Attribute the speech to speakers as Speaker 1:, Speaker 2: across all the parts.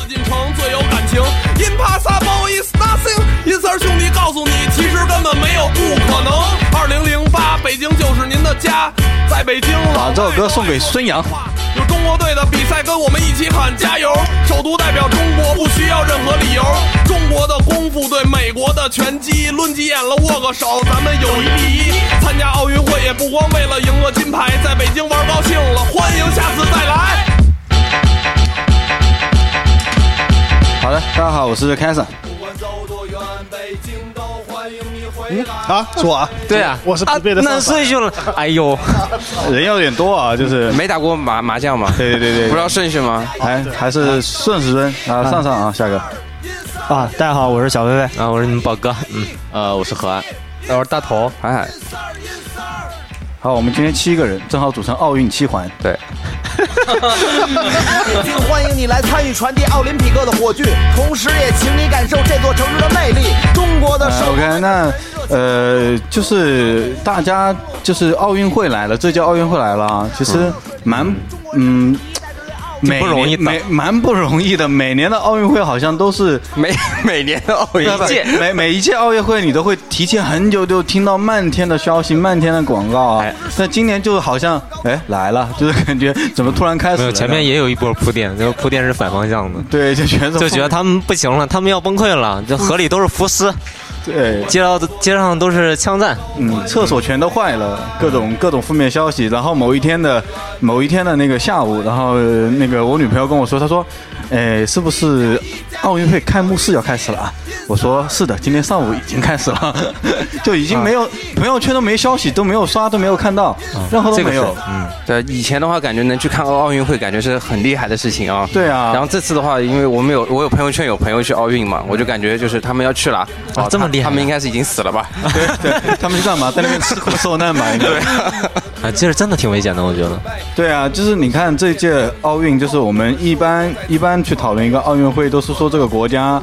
Speaker 1: 紫禁城最有感情，Impossible is nothing。银丝兄弟告诉你，其实根本没有不可能。二零零八，北京就是您的家，在北京。
Speaker 2: 把这首歌送给孙杨。
Speaker 1: 有中国队的比赛，跟我们一起喊加油！首都代表中国，不需要任何理由。中国的功夫对美国的拳击，抡起眼了握个手，咱们友谊第一。参加奥运会也不光为了赢个金牌，在北京玩高兴了，欢迎下次再来。
Speaker 2: 好的，大家好，我是凯森。
Speaker 3: 嗯？啊，是我啊，
Speaker 4: 对啊，
Speaker 3: 我是疲惫的
Speaker 4: 那顺序了，哎呦，
Speaker 2: 人有点多啊，就是。
Speaker 4: 没打过麻麻将嘛，
Speaker 2: 对对对，
Speaker 4: 不知道顺序吗？
Speaker 2: 还还是顺时针。啊，上上啊，下个。
Speaker 5: 啊，大家好，我是小薇薇。
Speaker 4: 啊，我是你们宝哥，嗯，
Speaker 6: 呃，我是何安，
Speaker 4: 我是大头，海海。
Speaker 2: 好，我们今天七个人，正好组成奥运七环。
Speaker 4: 对。
Speaker 7: 欢迎你来参与传递奥林匹克的火炬，同时也请你感受这座城市的魅力。中国的首。
Speaker 2: OK，那呃，就是大家就是奥运会来了，这届奥运会来了啊，其实蛮嗯。每
Speaker 4: 不容易，
Speaker 2: 每 蛮不容易的。每年的奥运会好像都是
Speaker 4: 每 每年的奥运届，
Speaker 2: 每每一届奥运会你都会提前很久就听到漫天的消息、漫天的广告啊。但今年就好像哎来了，就是感觉怎么突然开始了？
Speaker 4: 前面也有一波铺垫，这个铺垫是反方向的。
Speaker 2: 对，就觉得
Speaker 4: 就觉得他们不行了，他们要崩溃了，这河里都是浮尸。
Speaker 2: 对，
Speaker 4: 街道街上都是枪战，
Speaker 2: 嗯，厕所全都坏了，各种各种负面消息。然后某一天的某一天的那个下午，然后那个我女朋友跟我说，她说，哎，是不是奥运会开幕式要开始了啊？我说是的，今天上午已经开始了，就已经没有朋友圈都没消息，都没有刷，都没有看到，任何都没有。
Speaker 4: 嗯，对，以前的话感觉能去看奥运会，感觉是很厉害的事情啊。
Speaker 2: 对啊。
Speaker 4: 然后这次的话，因为我们有我有朋友圈有朋友去奥运嘛，我就感觉就是他们要去了
Speaker 2: 啊，
Speaker 4: 这么厉害，他们应该是已经死了吧？
Speaker 2: 对对，他们是干嘛？在那边吃苦受难吧？应该。
Speaker 4: 对。啊，其实真的挺危险的，我觉得。
Speaker 2: 对啊，就是你看这届奥运，就是我们一般一般去讨论一个奥运会，都是说这个国家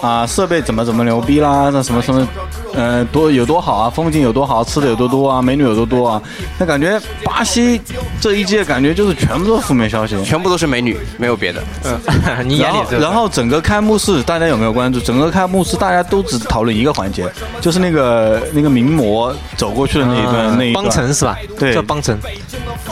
Speaker 2: 啊设备怎么怎么牛逼啦，那什么什么，呃多有多好啊，风景有多好，吃的有多多啊，美女有多多啊。那感觉巴西这一届感觉就是全部都是负面消息，
Speaker 4: 全部都是美女，没有别的。嗯，你眼里
Speaker 2: 然后整个开幕式大家有没有关注？整个开幕式大家都只讨论一个环节，就是那个那个名模走过去的那一段，那一
Speaker 4: 邦城是吧？
Speaker 2: 对，
Speaker 4: 叫邦城。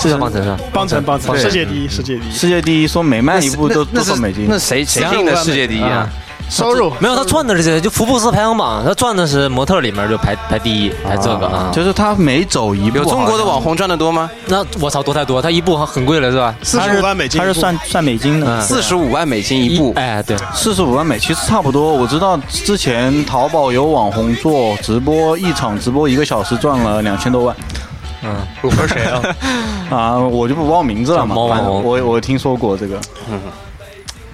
Speaker 4: 是叫邦城是吧？
Speaker 3: 邦城，邦城，世界第一，世界第一，
Speaker 2: 世界第一，说每卖一步都都送美金。
Speaker 4: 那谁谁定的世界第一啊？
Speaker 3: 收入
Speaker 4: 没有，他赚的是这，就福布斯排行榜，他赚的是模特里面就排排第一，排这个啊。
Speaker 2: 就是他每走一步，
Speaker 4: 有中国的网红赚的多吗？那我操，多太多，他一步很贵了是吧？
Speaker 3: 四十五万美金，
Speaker 5: 他是算算美金的，
Speaker 4: 四十五万美金一步。哎，对，
Speaker 2: 四十五万美其实差不多。我知道之前淘宝有网红做直播，一场直播一个小时赚了两千多万。
Speaker 4: 嗯，
Speaker 3: 我说谁啊？
Speaker 2: 啊，我就不报名字了嘛。
Speaker 4: 网红，
Speaker 2: 我我听说过这个。嗯，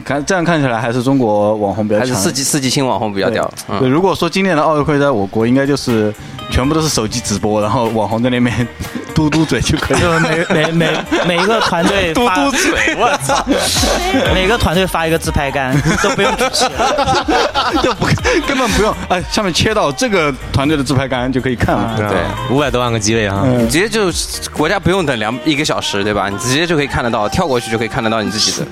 Speaker 2: 看这样看起来还是中国网红比较强，
Speaker 4: 还是四季四季青网红比较屌。
Speaker 2: 对，如果说今年的奥运会在我国，应该就是全部都是手机直播，然后网红在那边 嘟嘟嘴就可以
Speaker 5: 了。每每每每一个团队
Speaker 4: 嘟嘟嘴，我操！
Speaker 5: 每个团队发一个自拍杆，都不用举起来，
Speaker 2: 就不根本不用。哎，下面切到这个团队的自拍杆就可以看了。
Speaker 4: 对，五百多万个机位啊，你直接就国家不用等两一个小时，对吧？你直接就可以看得到，跳过去就可以看得到你自己的。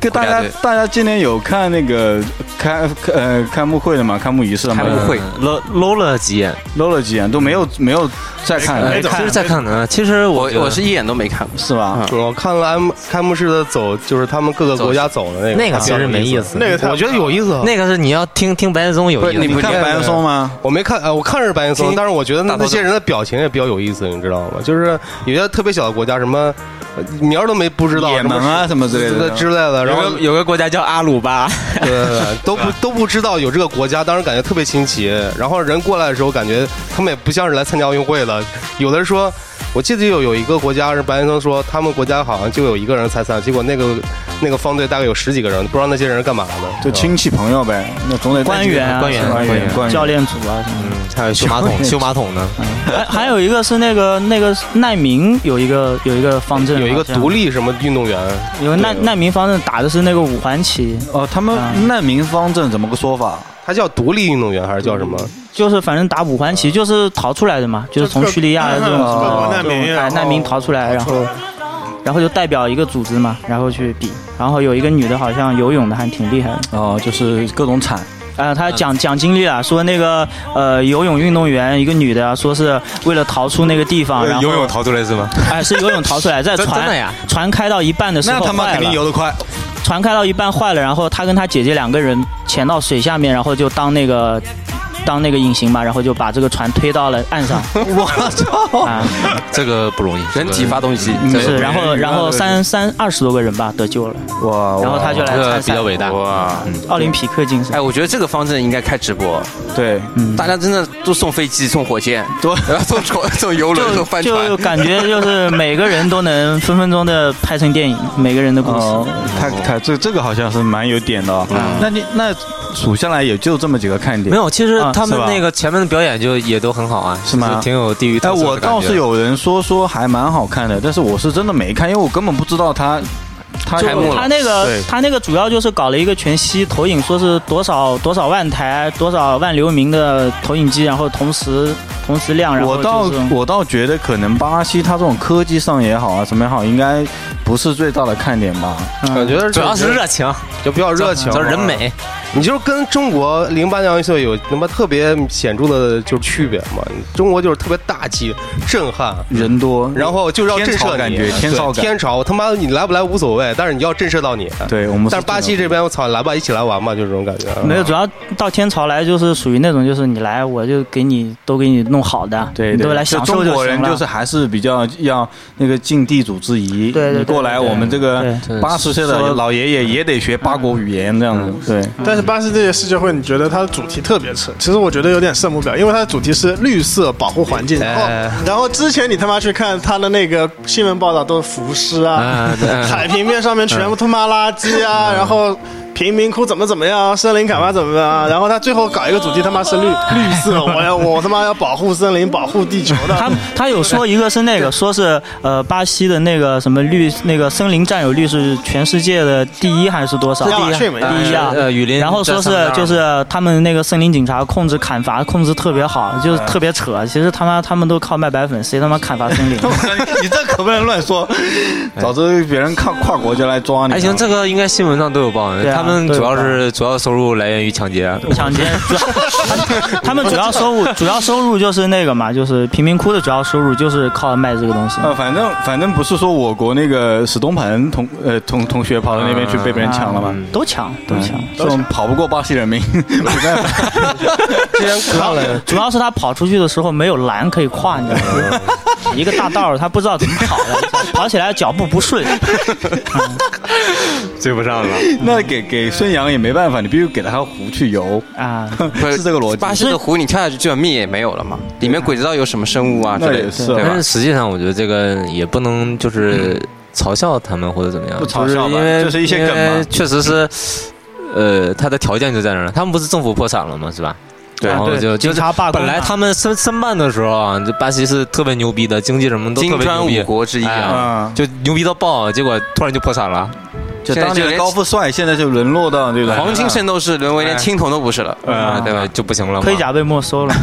Speaker 2: 给大家大家今年有看那个开呃开幕会的吗？开幕仪式吗？
Speaker 4: 开幕会搂搂了几眼，
Speaker 2: 搂了几眼都没有没有再看，
Speaker 4: 其实再看呢。其实我我是一眼都没看，
Speaker 2: 是吧？
Speaker 8: 我看了 M 开幕式的走，就是他们各个国家走的那个，
Speaker 4: 那个其实没意思。
Speaker 8: 那个我觉得有意思，
Speaker 4: 那个是你要听听白岩松有意思。
Speaker 2: 你不看白岩松吗？
Speaker 8: 我没看，呃，我看是白岩松，但是我觉得那些人的表情也比较有意思，你知道吗？就是有些特别小的国家，什么名儿都没不知道，
Speaker 2: 也门啊什么之类的
Speaker 8: 之类的。然后
Speaker 4: 有个国家叫阿鲁巴，
Speaker 8: 对 对对，都不都不知道有这个国家，当时感觉特别新奇。然后人过来的时候，感觉他们也不像是来参加奥运会的。有的人说，我记得有有一个国家是白岩松说，他们国家好像就有一个人参赛，结果那个那个方队大概有十几个人，不知道那些人是干嘛的，
Speaker 2: 就亲戚朋友呗。那总得
Speaker 5: 官员、
Speaker 4: 官员、
Speaker 2: 官员、
Speaker 5: 教练组啊什么
Speaker 4: 的，还有修马桶、修马桶的。
Speaker 5: 还还有一个是那个那个难民有一个有一个方阵，
Speaker 8: 有一个独立什么运动员，
Speaker 5: 有个难难民方阵打的是那个五环旗。
Speaker 2: 哦，他们难民方阵怎么个说法？
Speaker 8: 他叫独立运动员还是叫什么？
Speaker 5: 就是反正打五环旗，就是逃出来的嘛，就是从叙利亚这种
Speaker 3: 难民
Speaker 5: 难民逃出来，然后然后就代表一个组织嘛，然后去比。然后有一个女的好像游泳的还挺厉害的。
Speaker 2: 哦，就是各种惨。
Speaker 5: 啊，他讲讲经历了，说那个呃游泳运动员一个女的，说是为了逃出那个地方，然后
Speaker 6: 游泳逃出来是吗？
Speaker 5: 哎，是游泳逃出来，在船
Speaker 6: 真的呀
Speaker 5: 船开到一半的时候
Speaker 2: 那他妈
Speaker 5: 坏了
Speaker 2: 肯定游得快。
Speaker 5: 船开到一半坏了，然后他跟他姐姐两个人潜到水下面，然后就当那个当那个隐形嘛，然后就把这个船推到了岸上。
Speaker 2: 我操！
Speaker 5: 啊，
Speaker 6: 这个不容易，
Speaker 4: 人体发动机
Speaker 5: 是，然后然后三三二十多个人吧得救了，
Speaker 2: 哇！
Speaker 5: 然后他就来
Speaker 6: 这个
Speaker 5: 参赛
Speaker 6: 比较伟大。
Speaker 4: 哇！
Speaker 5: 奥林匹克精神。
Speaker 4: 哎，我觉得这个方阵应该开直播，
Speaker 2: 对，
Speaker 5: 嗯，
Speaker 4: 大家真的都送飞机、送火箭，
Speaker 2: 多
Speaker 4: 然后送船、送游轮、
Speaker 5: 就
Speaker 4: 送帆
Speaker 5: 就。感觉就是每个人都能分分钟的拍成电影，每个人的故事。
Speaker 2: 哦，他他这这个好像是蛮有点的哦。那你那数下来也就这么几个看点。
Speaker 6: 没有，其实
Speaker 5: 啊
Speaker 6: 他们那个前面的表演就也都很好啊，
Speaker 2: 是吗
Speaker 6: 挺有地域
Speaker 2: 哎，
Speaker 6: 特色的
Speaker 2: 我倒是有人说说还蛮好看的，但是我是真的没看，因为我根本不知道他他
Speaker 4: 开幕
Speaker 5: 他那个
Speaker 2: 对
Speaker 5: 他那个主要就是搞了一个全息投影，说是多少多少万台多少万流明的投影机，然后同时同时亮，然后
Speaker 2: 我倒
Speaker 5: 就是
Speaker 2: 我倒觉得可能巴西它这种科技上也好啊，什么也好，应该不是最大的看点吧。
Speaker 8: 我觉得
Speaker 6: 主要是热情，
Speaker 8: 就比较热情，
Speaker 6: 人。美。
Speaker 8: 你就是跟中国零八年奥运会有他妈特别显著的就是区别嘛？中国就是特别大气、震撼，
Speaker 2: 人多，
Speaker 8: 然后就是要震
Speaker 2: 天朝
Speaker 8: 慑你，
Speaker 2: 感觉天朝
Speaker 8: 天朝，他妈你来不来无所谓，但是你要震慑到你。
Speaker 2: 对我们
Speaker 8: 但是巴西这边，我操，来吧，一起来玩嘛，就这种感觉。
Speaker 5: 没有，主要到天朝来就是属于那种，就是你来我就给你都给你弄好的，
Speaker 2: 对，
Speaker 5: 都来享受
Speaker 2: 就中国。人就是还是比较要那个尽地主之谊。
Speaker 5: 对对对
Speaker 2: 你过来，我们这个
Speaker 5: 对
Speaker 2: 八十岁的老爷爷也得学八国语言这样子。对，
Speaker 3: 但是巴西这届世界会，你觉得它的主题特别扯？其实我觉得有点圣母婊，因为它的主题是绿色保护环境。然后，然后之前你他妈去看它的那个新闻报道，都是浮尸啊
Speaker 6: 啊，
Speaker 3: 海平面上面全部他妈垃圾啊，然后。贫民窟怎么怎么样，森林砍伐怎么样，然后他最后搞一个主题，他妈是绿 绿色，我要我他妈要保护森林，保护地球的。
Speaker 5: 他他有说一个是那个，说是呃巴西的那个什么绿那个森林占有率是全世界的第一还是多少？
Speaker 3: 亚马逊嘛
Speaker 5: 第一啊，
Speaker 6: 呃，雨林。
Speaker 5: 然后说是就是他们那个森林警察控制砍伐控制特别好，就是特别扯。其实他妈他们都靠卖白粉，谁他妈砍伐森林？
Speaker 2: 你这可不能乱说，早知别人跨跨国就来抓你。
Speaker 6: 还行，这个应该新闻上都有报。
Speaker 5: 对啊
Speaker 6: 他们主要是主要收入来源于抢劫。
Speaker 5: 抢劫，主要他们主要收入主要收入就是那个嘛，就是贫民窟的主要收入就是靠卖这个东西。
Speaker 2: 呃，反正反正不是说我国那个史东鹏同呃同同学跑到那边去被别人抢了吗？
Speaker 5: 都抢都抢，
Speaker 2: 这种跑不过巴西人民，没办法。
Speaker 5: 主要是他跑出去的时候没有栏可以跨，你知道吗？一个大道他不知道怎么跑的，跑起来脚步不顺。
Speaker 6: 追不上了。
Speaker 2: 那给给孙杨也没办法，你必须给他条湖去游，
Speaker 5: 啊，
Speaker 4: 不
Speaker 2: 是这个逻辑。
Speaker 4: 巴西的湖你跳下去就命也没有了嘛，里面鬼知道有什么生物啊之类的，
Speaker 2: 那也是
Speaker 6: 但是？实际上，我觉得这个也不能就是嘲笑他们或者怎么样，
Speaker 2: 不嘲笑吧
Speaker 6: 就是因为
Speaker 2: 就是一些梗嘛
Speaker 6: 因为确实是，呃，他的条件就在那儿了。他们不是政府破产了吗？是吧？
Speaker 2: 对
Speaker 6: 然后就就是
Speaker 5: 警察罢工
Speaker 6: 本来他们申申办的时候啊，这巴西是特别牛逼的，经济什么都特
Speaker 4: 金砖
Speaker 6: 别牛逼
Speaker 4: 五，国之一
Speaker 6: 哎
Speaker 4: 啊，
Speaker 2: 啊，
Speaker 6: 就牛逼到爆，结果突然就破产了。
Speaker 2: 就当年的高富帅，现在就沦落到这个
Speaker 4: 黄金圣斗士沦为连青铜都不是了，
Speaker 2: 啊
Speaker 4: 对吧？
Speaker 6: 就不行了嘛。
Speaker 5: 盔甲被没收了。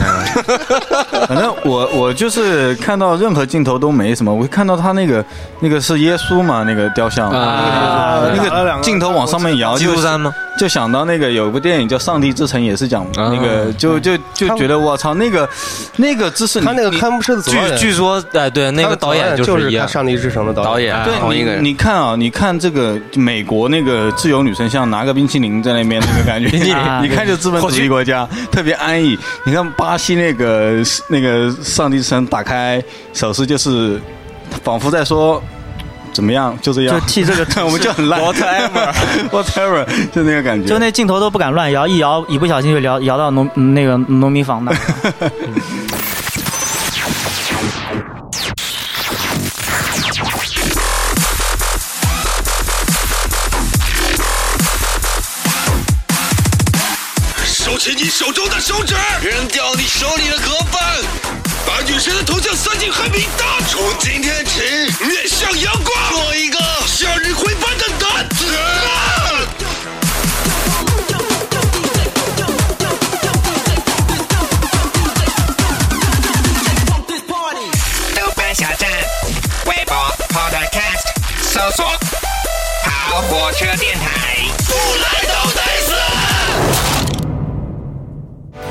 Speaker 2: 反正我我就是看到任何镜头都没什么，我会看到他那个那个是耶稣嘛，那个雕像，
Speaker 6: 啊
Speaker 2: 那个镜头往上面摇，就
Speaker 6: 基督山吗？
Speaker 2: 就想到那个有部电影叫《上帝之城》，也是讲
Speaker 6: 啊
Speaker 2: 那个，就就就觉得我操，那个那个姿势，
Speaker 8: 他那个
Speaker 2: 你
Speaker 8: 开幕式的主
Speaker 6: 据
Speaker 8: 演
Speaker 6: 据说，哎，对，那个导演
Speaker 8: 就是他《
Speaker 6: 一样。
Speaker 8: 上帝之城》的导
Speaker 4: 导演
Speaker 6: 哎
Speaker 2: 对你
Speaker 4: 同一个人，
Speaker 2: 你看啊，你看这个美国那个自由女神像拿个冰淇淋在那边那个感觉，
Speaker 6: 冰淇淋
Speaker 2: 一看就资本主义国家，特别安逸。你看巴西那个那个上帝之城打开手势，就是仿佛在说。怎么样？就这样，
Speaker 5: 就替这个
Speaker 2: 我们就很烂。
Speaker 5: Whatever
Speaker 2: whatever，就那个感觉。
Speaker 5: 就那镜头都不敢乱摇，一摇一不小心就摇摇到农那个农民房那儿。
Speaker 1: 收起你手中的手指，扔掉你手里的盒饭，把女神的头像塞进黑名单。从今天
Speaker 9: 车电台不来都得死。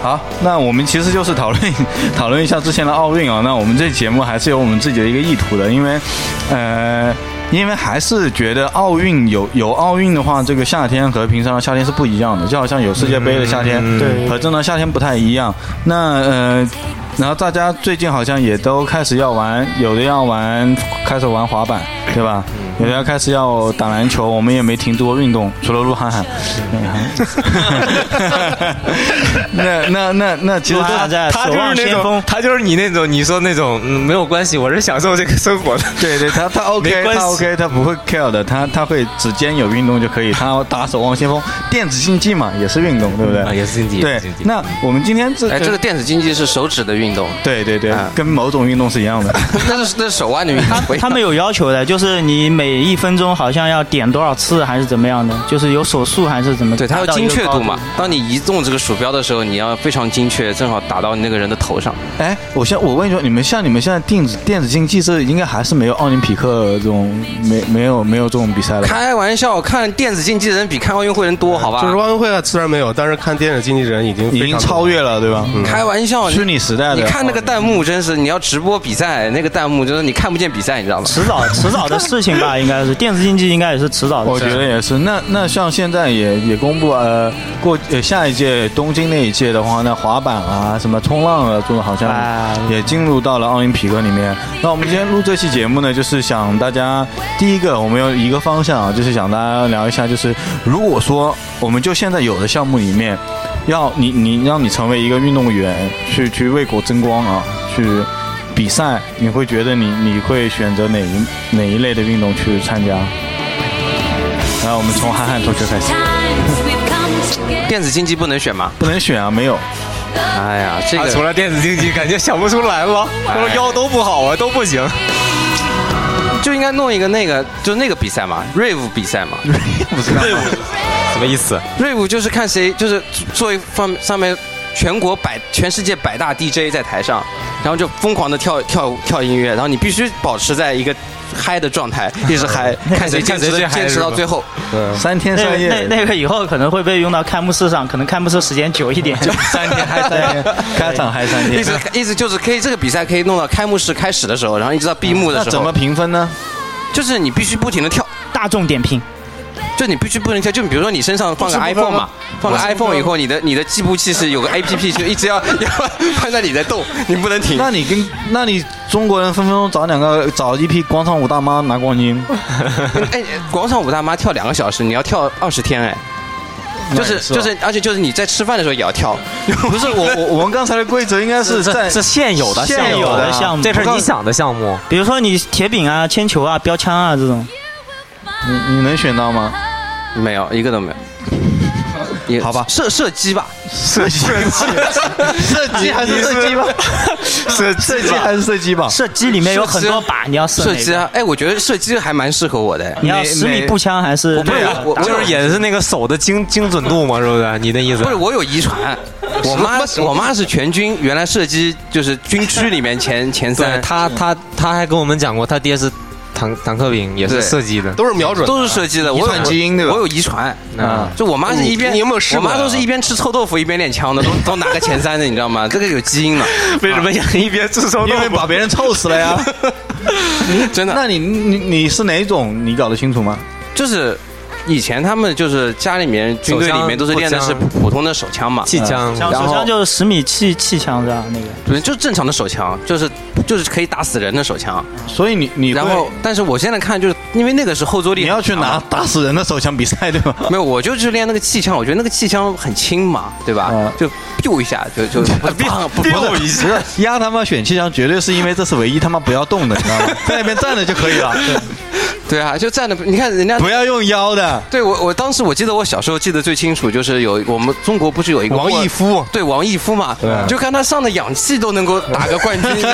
Speaker 2: 好那我们其实就是讨论讨论一下之前的奥运啊。那我们这节目还是有我们自己的一个意图的因为呃因为还是觉得奥运有有奥运的话这个夏天和平常的夏天是不一样的就好像有世界杯的夏天和正常夏天不太一样。那呃然后大家最近好像也都开始要玩，有的要玩，开始玩滑板，对吧？有的要开始要打篮球，我们也没停止过运动，除了鹿晗 涵。那那那那，其实
Speaker 6: 他
Speaker 5: 守望
Speaker 6: 就是那种他就是你那种你说那种嗯没有关系，我是享受这个生活的。
Speaker 2: 对对，他他 OK，他 OK，他不会 care 的，他他会指尖有运动就可以，他打守望先锋，电子竞技嘛也是运动，对不对？
Speaker 6: 啊也是竞技
Speaker 2: 对那我们今天这
Speaker 4: 哎，这个电子竞技是手指的运动，
Speaker 2: 对对对
Speaker 4: 啊，
Speaker 2: 跟某种运动是一样的。
Speaker 4: 那是那是手腕的运
Speaker 5: 他们有要求的，就是你每一分钟好像要点多少次，还是怎么样的？就是有手速还是怎么？
Speaker 4: 对，它要精确度嘛。当你移动这个鼠标的时候，你要非常精确，正好打到你那个人的头上。
Speaker 2: 哎，我现我问一下，你们像你们现在电子电子竞技，这应该还是没有奥林匹克这种没没有没有这种比赛了？
Speaker 4: 开玩笑，看电子竞技的人比看奥运会人多，好吧？
Speaker 8: 就是奥运会啊，虽然没有，但是看电子竞技人已经
Speaker 2: 已经超越了，对吧？
Speaker 4: 开玩笑，
Speaker 2: 虚拟时代的
Speaker 4: 你看那个弹幕，真是你要直播比赛，那个弹幕就是你看不见比赛，你知道吗？
Speaker 5: 迟早迟早的事情吧，应该是电子竞技应该也是迟早的
Speaker 2: 我
Speaker 5: 事情。
Speaker 2: 觉得也是。那那像现在也也公布呃过呃下一届东京那一届的话，那滑板啊什么冲浪啊，这种好像
Speaker 5: 哎
Speaker 2: 也进入到了奥林匹克里面。那我们今天录这期节目呢，就是想大家第一个我们有一个方向啊，就是想大家聊一下，就是如果说我们就现在有的项目里面，要你你让你成为一个运动员，去去为国争光啊，去。比赛，你会觉得你你会选择哪一哪一类的运动去参加？来我们从涵涵同学开始，
Speaker 4: 电子竞技不能选吗？
Speaker 2: 不能选啊，没有。
Speaker 4: 哎呀，这个
Speaker 6: 啊除了电子竞技，感觉想不出来了。
Speaker 4: 哎
Speaker 6: 我说腰都不好啊，都不行。
Speaker 4: 就应该弄一个那个，就那个比赛嘛，rave 比赛嘛。
Speaker 2: 不知道。
Speaker 6: 什么意思
Speaker 4: ？rave 就是看谁就是做一方上面全国百全世界百大 DJ 在台上，然后就疯狂的跳跳跳音乐，然后你必须保持在一个嗨的状态，一直 嗨，看谁坚持坚持到最后。
Speaker 2: 三天三夜，
Speaker 5: 那那个以后可能会被用到开幕式上，可能开幕式时间久一点。
Speaker 2: 就三天嗨三天，开场嗨三天
Speaker 4: 意。思意思就是可以这个比赛可以弄到开幕式开始的时候，然后一直到闭幕的时候，
Speaker 2: 那怎么评分呢？
Speaker 4: 就是你必须不停的跳，
Speaker 5: 大众点评，
Speaker 4: 就你必须不能跳，就比如说你身上放个 iPhone 嘛，放个 iPhone 以后，你的你的计步器是有个 APP，就一直要 要放在你在动，你不能停。
Speaker 2: 那你跟那你中国人分分钟找两个找一批广场舞大妈拿冠军，
Speaker 4: 哎，广场舞大妈跳两个小时，你要跳二十天哎。就是就是，而且就是你在吃饭的时候也要跳，
Speaker 2: 不是我我我们刚才的规则应该是在
Speaker 6: 是现有的
Speaker 2: 现有的
Speaker 5: 项目
Speaker 6: 这是你想的项目。
Speaker 5: 比如说你铁饼啊、铅球啊、标枪啊这种，
Speaker 2: 你你能选到吗？
Speaker 4: 没有一个都没有。也
Speaker 2: 好吧
Speaker 4: 射射击吧，
Speaker 2: 射击，射击 还是射击吧？射射击还是射击吧？
Speaker 5: 射击里面有很多把，你要射
Speaker 4: 射击啊！哎，我觉得射击还蛮适合我的。
Speaker 5: 你要十米步枪还是
Speaker 4: 我不是我
Speaker 6: 就是也是那个手的精精准度嘛，是不是？你的意思
Speaker 4: 不是我有遗传，我妈我妈是全军，原来射击就是军区里面前前三，
Speaker 6: 他他他还跟我们讲过，他爹是坦坦克兵，也是
Speaker 4: 对
Speaker 6: 射击的。
Speaker 8: 都是瞄准，
Speaker 4: 都是射击的，我有
Speaker 2: 遗传基因对吧
Speaker 4: 我有遗传
Speaker 2: 啊
Speaker 4: 就我妈是一边，
Speaker 8: 你有没有
Speaker 4: 我妈都是一边吃臭豆腐一边练枪的，都都拿个前三的，你知道吗？这个有基因的，
Speaker 6: 为什么想一边吃臭豆
Speaker 2: 因为把别人臭死了呀。
Speaker 4: 真的。
Speaker 2: 那你你你是哪种？你搞得清楚吗？
Speaker 4: 就是以前他们就是家里面军队里面都是练的是普通的手枪嘛，
Speaker 6: 气枪？
Speaker 5: 像
Speaker 4: 然后
Speaker 5: 手枪就是十米气气枪是吧那个。
Speaker 4: 对，就是正常的手枪，就是就是可以打死人的手枪。
Speaker 2: 所以你你
Speaker 4: 然后，但是我现在看，就是因为那个是后坐力，
Speaker 2: 你要去拿打死人的手枪比赛对吧？
Speaker 4: 没有，我就去练那个气枪，我觉得那个气枪很轻嘛，对吧？
Speaker 2: 嗯
Speaker 4: 就 biu 一下就就不不不
Speaker 2: 不是，压他妈选气枪，绝对是因为这是唯一他妈不要动的，你知道吗？在那边站着就可以了，
Speaker 4: 对啊，就站着，你看人家
Speaker 2: 不要用腰的。
Speaker 4: 对我，我当时我记得我小时候记得最清楚，就是有我们中国不是有一个
Speaker 8: 王义夫，
Speaker 4: 对王义夫嘛，你就看他上的氧气都能够打个冠军。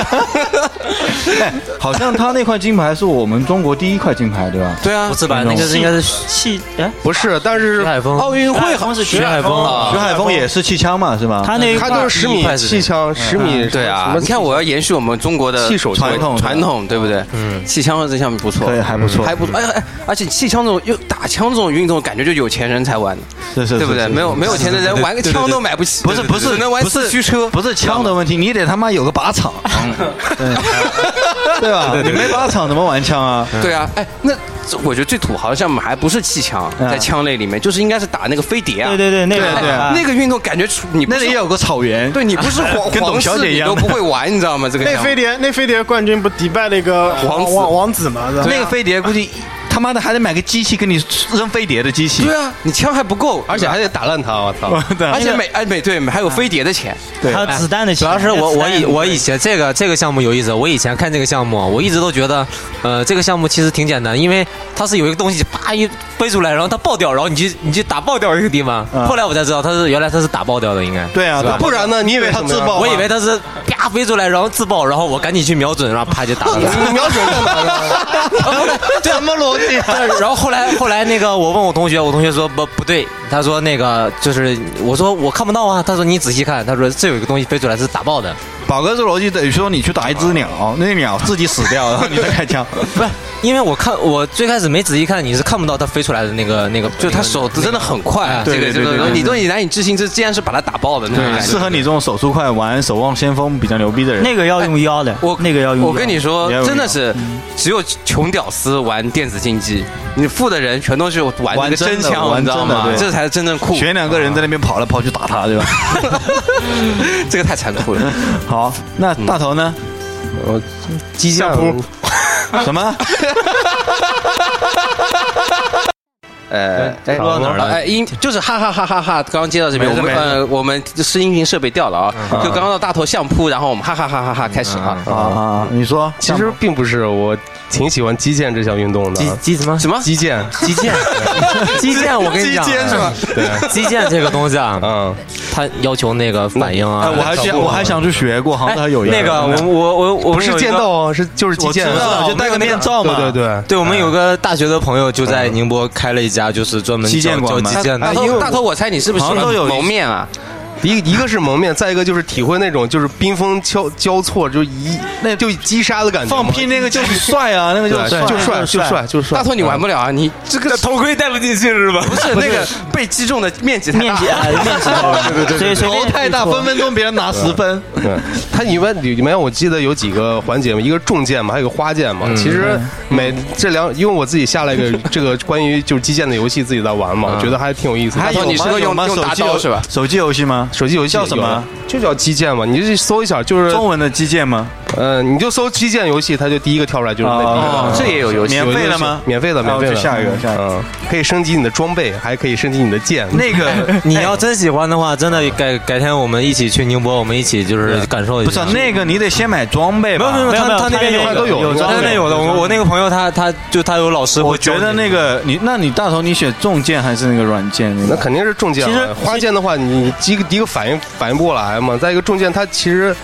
Speaker 2: 哎，好像他那块金牌是我们中国第一块金牌，对吧？
Speaker 4: 对啊
Speaker 6: 不，是吧？那个是应该是
Speaker 5: 气哎，
Speaker 8: 不是，但是
Speaker 6: 徐海峰。
Speaker 4: 奥运会好
Speaker 5: 是
Speaker 6: 徐海峰啊
Speaker 2: 徐海峰也是气枪嘛，是吧？
Speaker 5: 他那
Speaker 8: 他都是十米气枪，十米
Speaker 4: 对啊你看我要延续我们中国的
Speaker 8: 气手
Speaker 2: 传统
Speaker 4: 传统，对不对？嗯，气枪这项目不错
Speaker 2: 对，。还不错。错，
Speaker 4: 还不错。哎哎，而且气枪这种又打枪这种运动，感觉就有钱人才玩的，
Speaker 2: 是是，
Speaker 4: 对不对？没有没有钱的人玩个枪都买不起，
Speaker 2: 不是不是
Speaker 4: 只能玩四驱车，
Speaker 2: 不是枪的问题，你得他妈有个靶场，对 对吧？你没靶场怎么玩枪啊？
Speaker 4: 对啊，哎，那这我觉得最土豪的项目还不是气枪，
Speaker 2: 嗯
Speaker 4: 在枪类里面，就是应该是打那个飞碟啊。
Speaker 5: 对对对，那个
Speaker 2: 对对
Speaker 5: 啊
Speaker 4: 那个运动感觉出你不是
Speaker 2: 那里也有个草原，
Speaker 4: 对你不是皇
Speaker 2: 跟董
Speaker 4: 皇室你
Speaker 2: 小姐一样
Speaker 4: 都不会玩，你知道吗？这个
Speaker 3: 那飞碟那飞碟冠军不迪拜那个
Speaker 4: 王子
Speaker 3: 王王子吗？
Speaker 2: 那个飞碟估计他妈的还得买个机器给你扔飞碟的机器，
Speaker 4: 对啊，你枪还不够，
Speaker 8: 而且还得打烂它，我操！
Speaker 2: 对
Speaker 4: 而且每 哎每对还有飞碟的钱，
Speaker 2: 对。
Speaker 5: 还有子弹的钱，
Speaker 6: 主要是我我以我以前这个这个项目有意思，我以前看这个项目，我一直都觉得，呃，这个项目其实挺简单，因为它是有一个东西啪一飞出来，然后它爆掉，然后你就你就打爆掉一个地方。
Speaker 2: 嗯
Speaker 6: 后来我才知道，它是原来它是打爆掉的，应该。
Speaker 2: 对啊，对
Speaker 8: 不然呢？你以为
Speaker 2: 它自爆
Speaker 6: 我以为它是啪飞出来，然后自爆，然后我赶紧去瞄准，然后啪就打了。
Speaker 8: 你 瞄准干嘛呢？
Speaker 2: 什么逻辑
Speaker 6: 然后后来后来那个我问我同学，我同学说不不对，他说那个就是我说我看不到啊，他说你仔细看，他说这有一个东西飞出来是打爆的，
Speaker 2: 宝哥这逻辑等于说你去打一只鸟，那鸟自己死掉，然后你再开枪，
Speaker 6: 不是因为我看我最开始没仔细看，你是看不到它飞出来的那个那个，
Speaker 4: 就他手真的很快啊，
Speaker 2: 对
Speaker 4: 这个这个
Speaker 2: 对对对对
Speaker 4: 你都你难以置信，这竟然是把它打爆的那种感觉
Speaker 2: 适。合你这种手速快、玩守望先锋比较牛逼的人。
Speaker 5: 那个要用腰的，
Speaker 4: 我
Speaker 5: 那个要用。
Speaker 4: 我跟你说，真的是只有穷屌丝玩电子竞技，你富的人全都是玩那个
Speaker 2: 玩真
Speaker 4: 枪，
Speaker 2: 玩
Speaker 4: 你知道吗？
Speaker 2: 真的对
Speaker 4: 这才是真正酷。
Speaker 2: 选两个人在那边跑来跑去打他，对吧？
Speaker 4: 这个太残酷了。
Speaker 2: 好，那大头呢？
Speaker 8: 我激将
Speaker 2: 什么？
Speaker 4: 呃，哎，
Speaker 6: 说到哪儿了
Speaker 4: 哎，音就是哈哈哈哈哈！刚刚接到这边，我们呃，我们是音频设备掉了啊，就刚刚到大头相扑，然后我们哈哈哈哈哈开始啊。
Speaker 2: 啊啊！你说，
Speaker 8: 其实并不是，我挺喜欢击剑这项运动的。
Speaker 6: 击击什么
Speaker 4: 什么？
Speaker 8: 击剑，
Speaker 6: 击剑，击剑，我跟你讲，
Speaker 2: 击剑是吧？
Speaker 8: 对，
Speaker 6: 击剑这个东西啊，
Speaker 8: 嗯，
Speaker 6: 它要求那个反应啊
Speaker 2: 哎，，我还想我还想去学过，好像还有一个
Speaker 6: 那个我我我我
Speaker 8: 不是剑道啊，是就是击剑，
Speaker 2: 就戴个面罩嘛。
Speaker 8: 对对对。
Speaker 6: 对，我们有个大学的朋友就在宁波开了一家，就是专门
Speaker 2: 击剑
Speaker 6: 教教
Speaker 2: 馆吗
Speaker 6: 击剑的
Speaker 4: 大。头，大头，我猜你是不是喜欢
Speaker 2: 好像都有一
Speaker 4: 蒙面啊？
Speaker 8: 一一个是蒙面，再一个就是体会那种就是冰封交交错，就一那就击杀的感觉。
Speaker 2: 放屁那个就是帅啊，那个就是帅，
Speaker 8: 就帅就帅就帅。
Speaker 4: 大头你玩不了啊，你这个
Speaker 6: 头盔戴不进去是吧？
Speaker 4: 不是 那个被击中的面积太大
Speaker 5: 面积。啊，面积 对对对，
Speaker 2: 头太大，分分钟别人拿十分。
Speaker 8: 对，它里面里面我记得有几个环节嘛，一个重剑嘛，还有个花剑嘛。其实每这两，因为我自己下了一个 这个关于就是击剑的游戏，自己在玩嘛，我觉得还挺有意思的。
Speaker 4: 还有你是个用
Speaker 2: 吗
Speaker 4: 用
Speaker 2: 手机游
Speaker 4: 是吧？
Speaker 2: 手机游戏吗？
Speaker 8: 手机游戏
Speaker 2: 叫什么？
Speaker 8: 就叫击剑嘛，你就去搜一下，就是
Speaker 2: 中文的击剑吗？
Speaker 8: 呃，你就搜击剑游戏，它就第一个跳出来就是那第一
Speaker 2: 哦
Speaker 8: 个。
Speaker 4: 这也有游戏
Speaker 2: 免费的吗？
Speaker 8: 免费的，免费的。
Speaker 2: 去下一个，下一个。
Speaker 8: 嗯，可以升级你的装备，还可以升级你的剑。
Speaker 2: 那个
Speaker 6: 你要真喜欢的话，真的改改天我们一起去宁波，我们一起就是 感受一下。
Speaker 2: 不是那个，你得先买装备吧。
Speaker 6: 没有没有，
Speaker 5: 没有没有
Speaker 6: 他他那边
Speaker 5: 他那边
Speaker 8: 都有
Speaker 5: 有
Speaker 6: 他那边有的。我我那个朋友他他就他有老师
Speaker 2: 我觉得那个你，那你大头你选重剑还是那个软剑？那
Speaker 8: 肯定是重剑
Speaker 5: 其实。
Speaker 8: 花剑的话，你第一个第一个反应反应不过来嘛。再一个重剑，它其实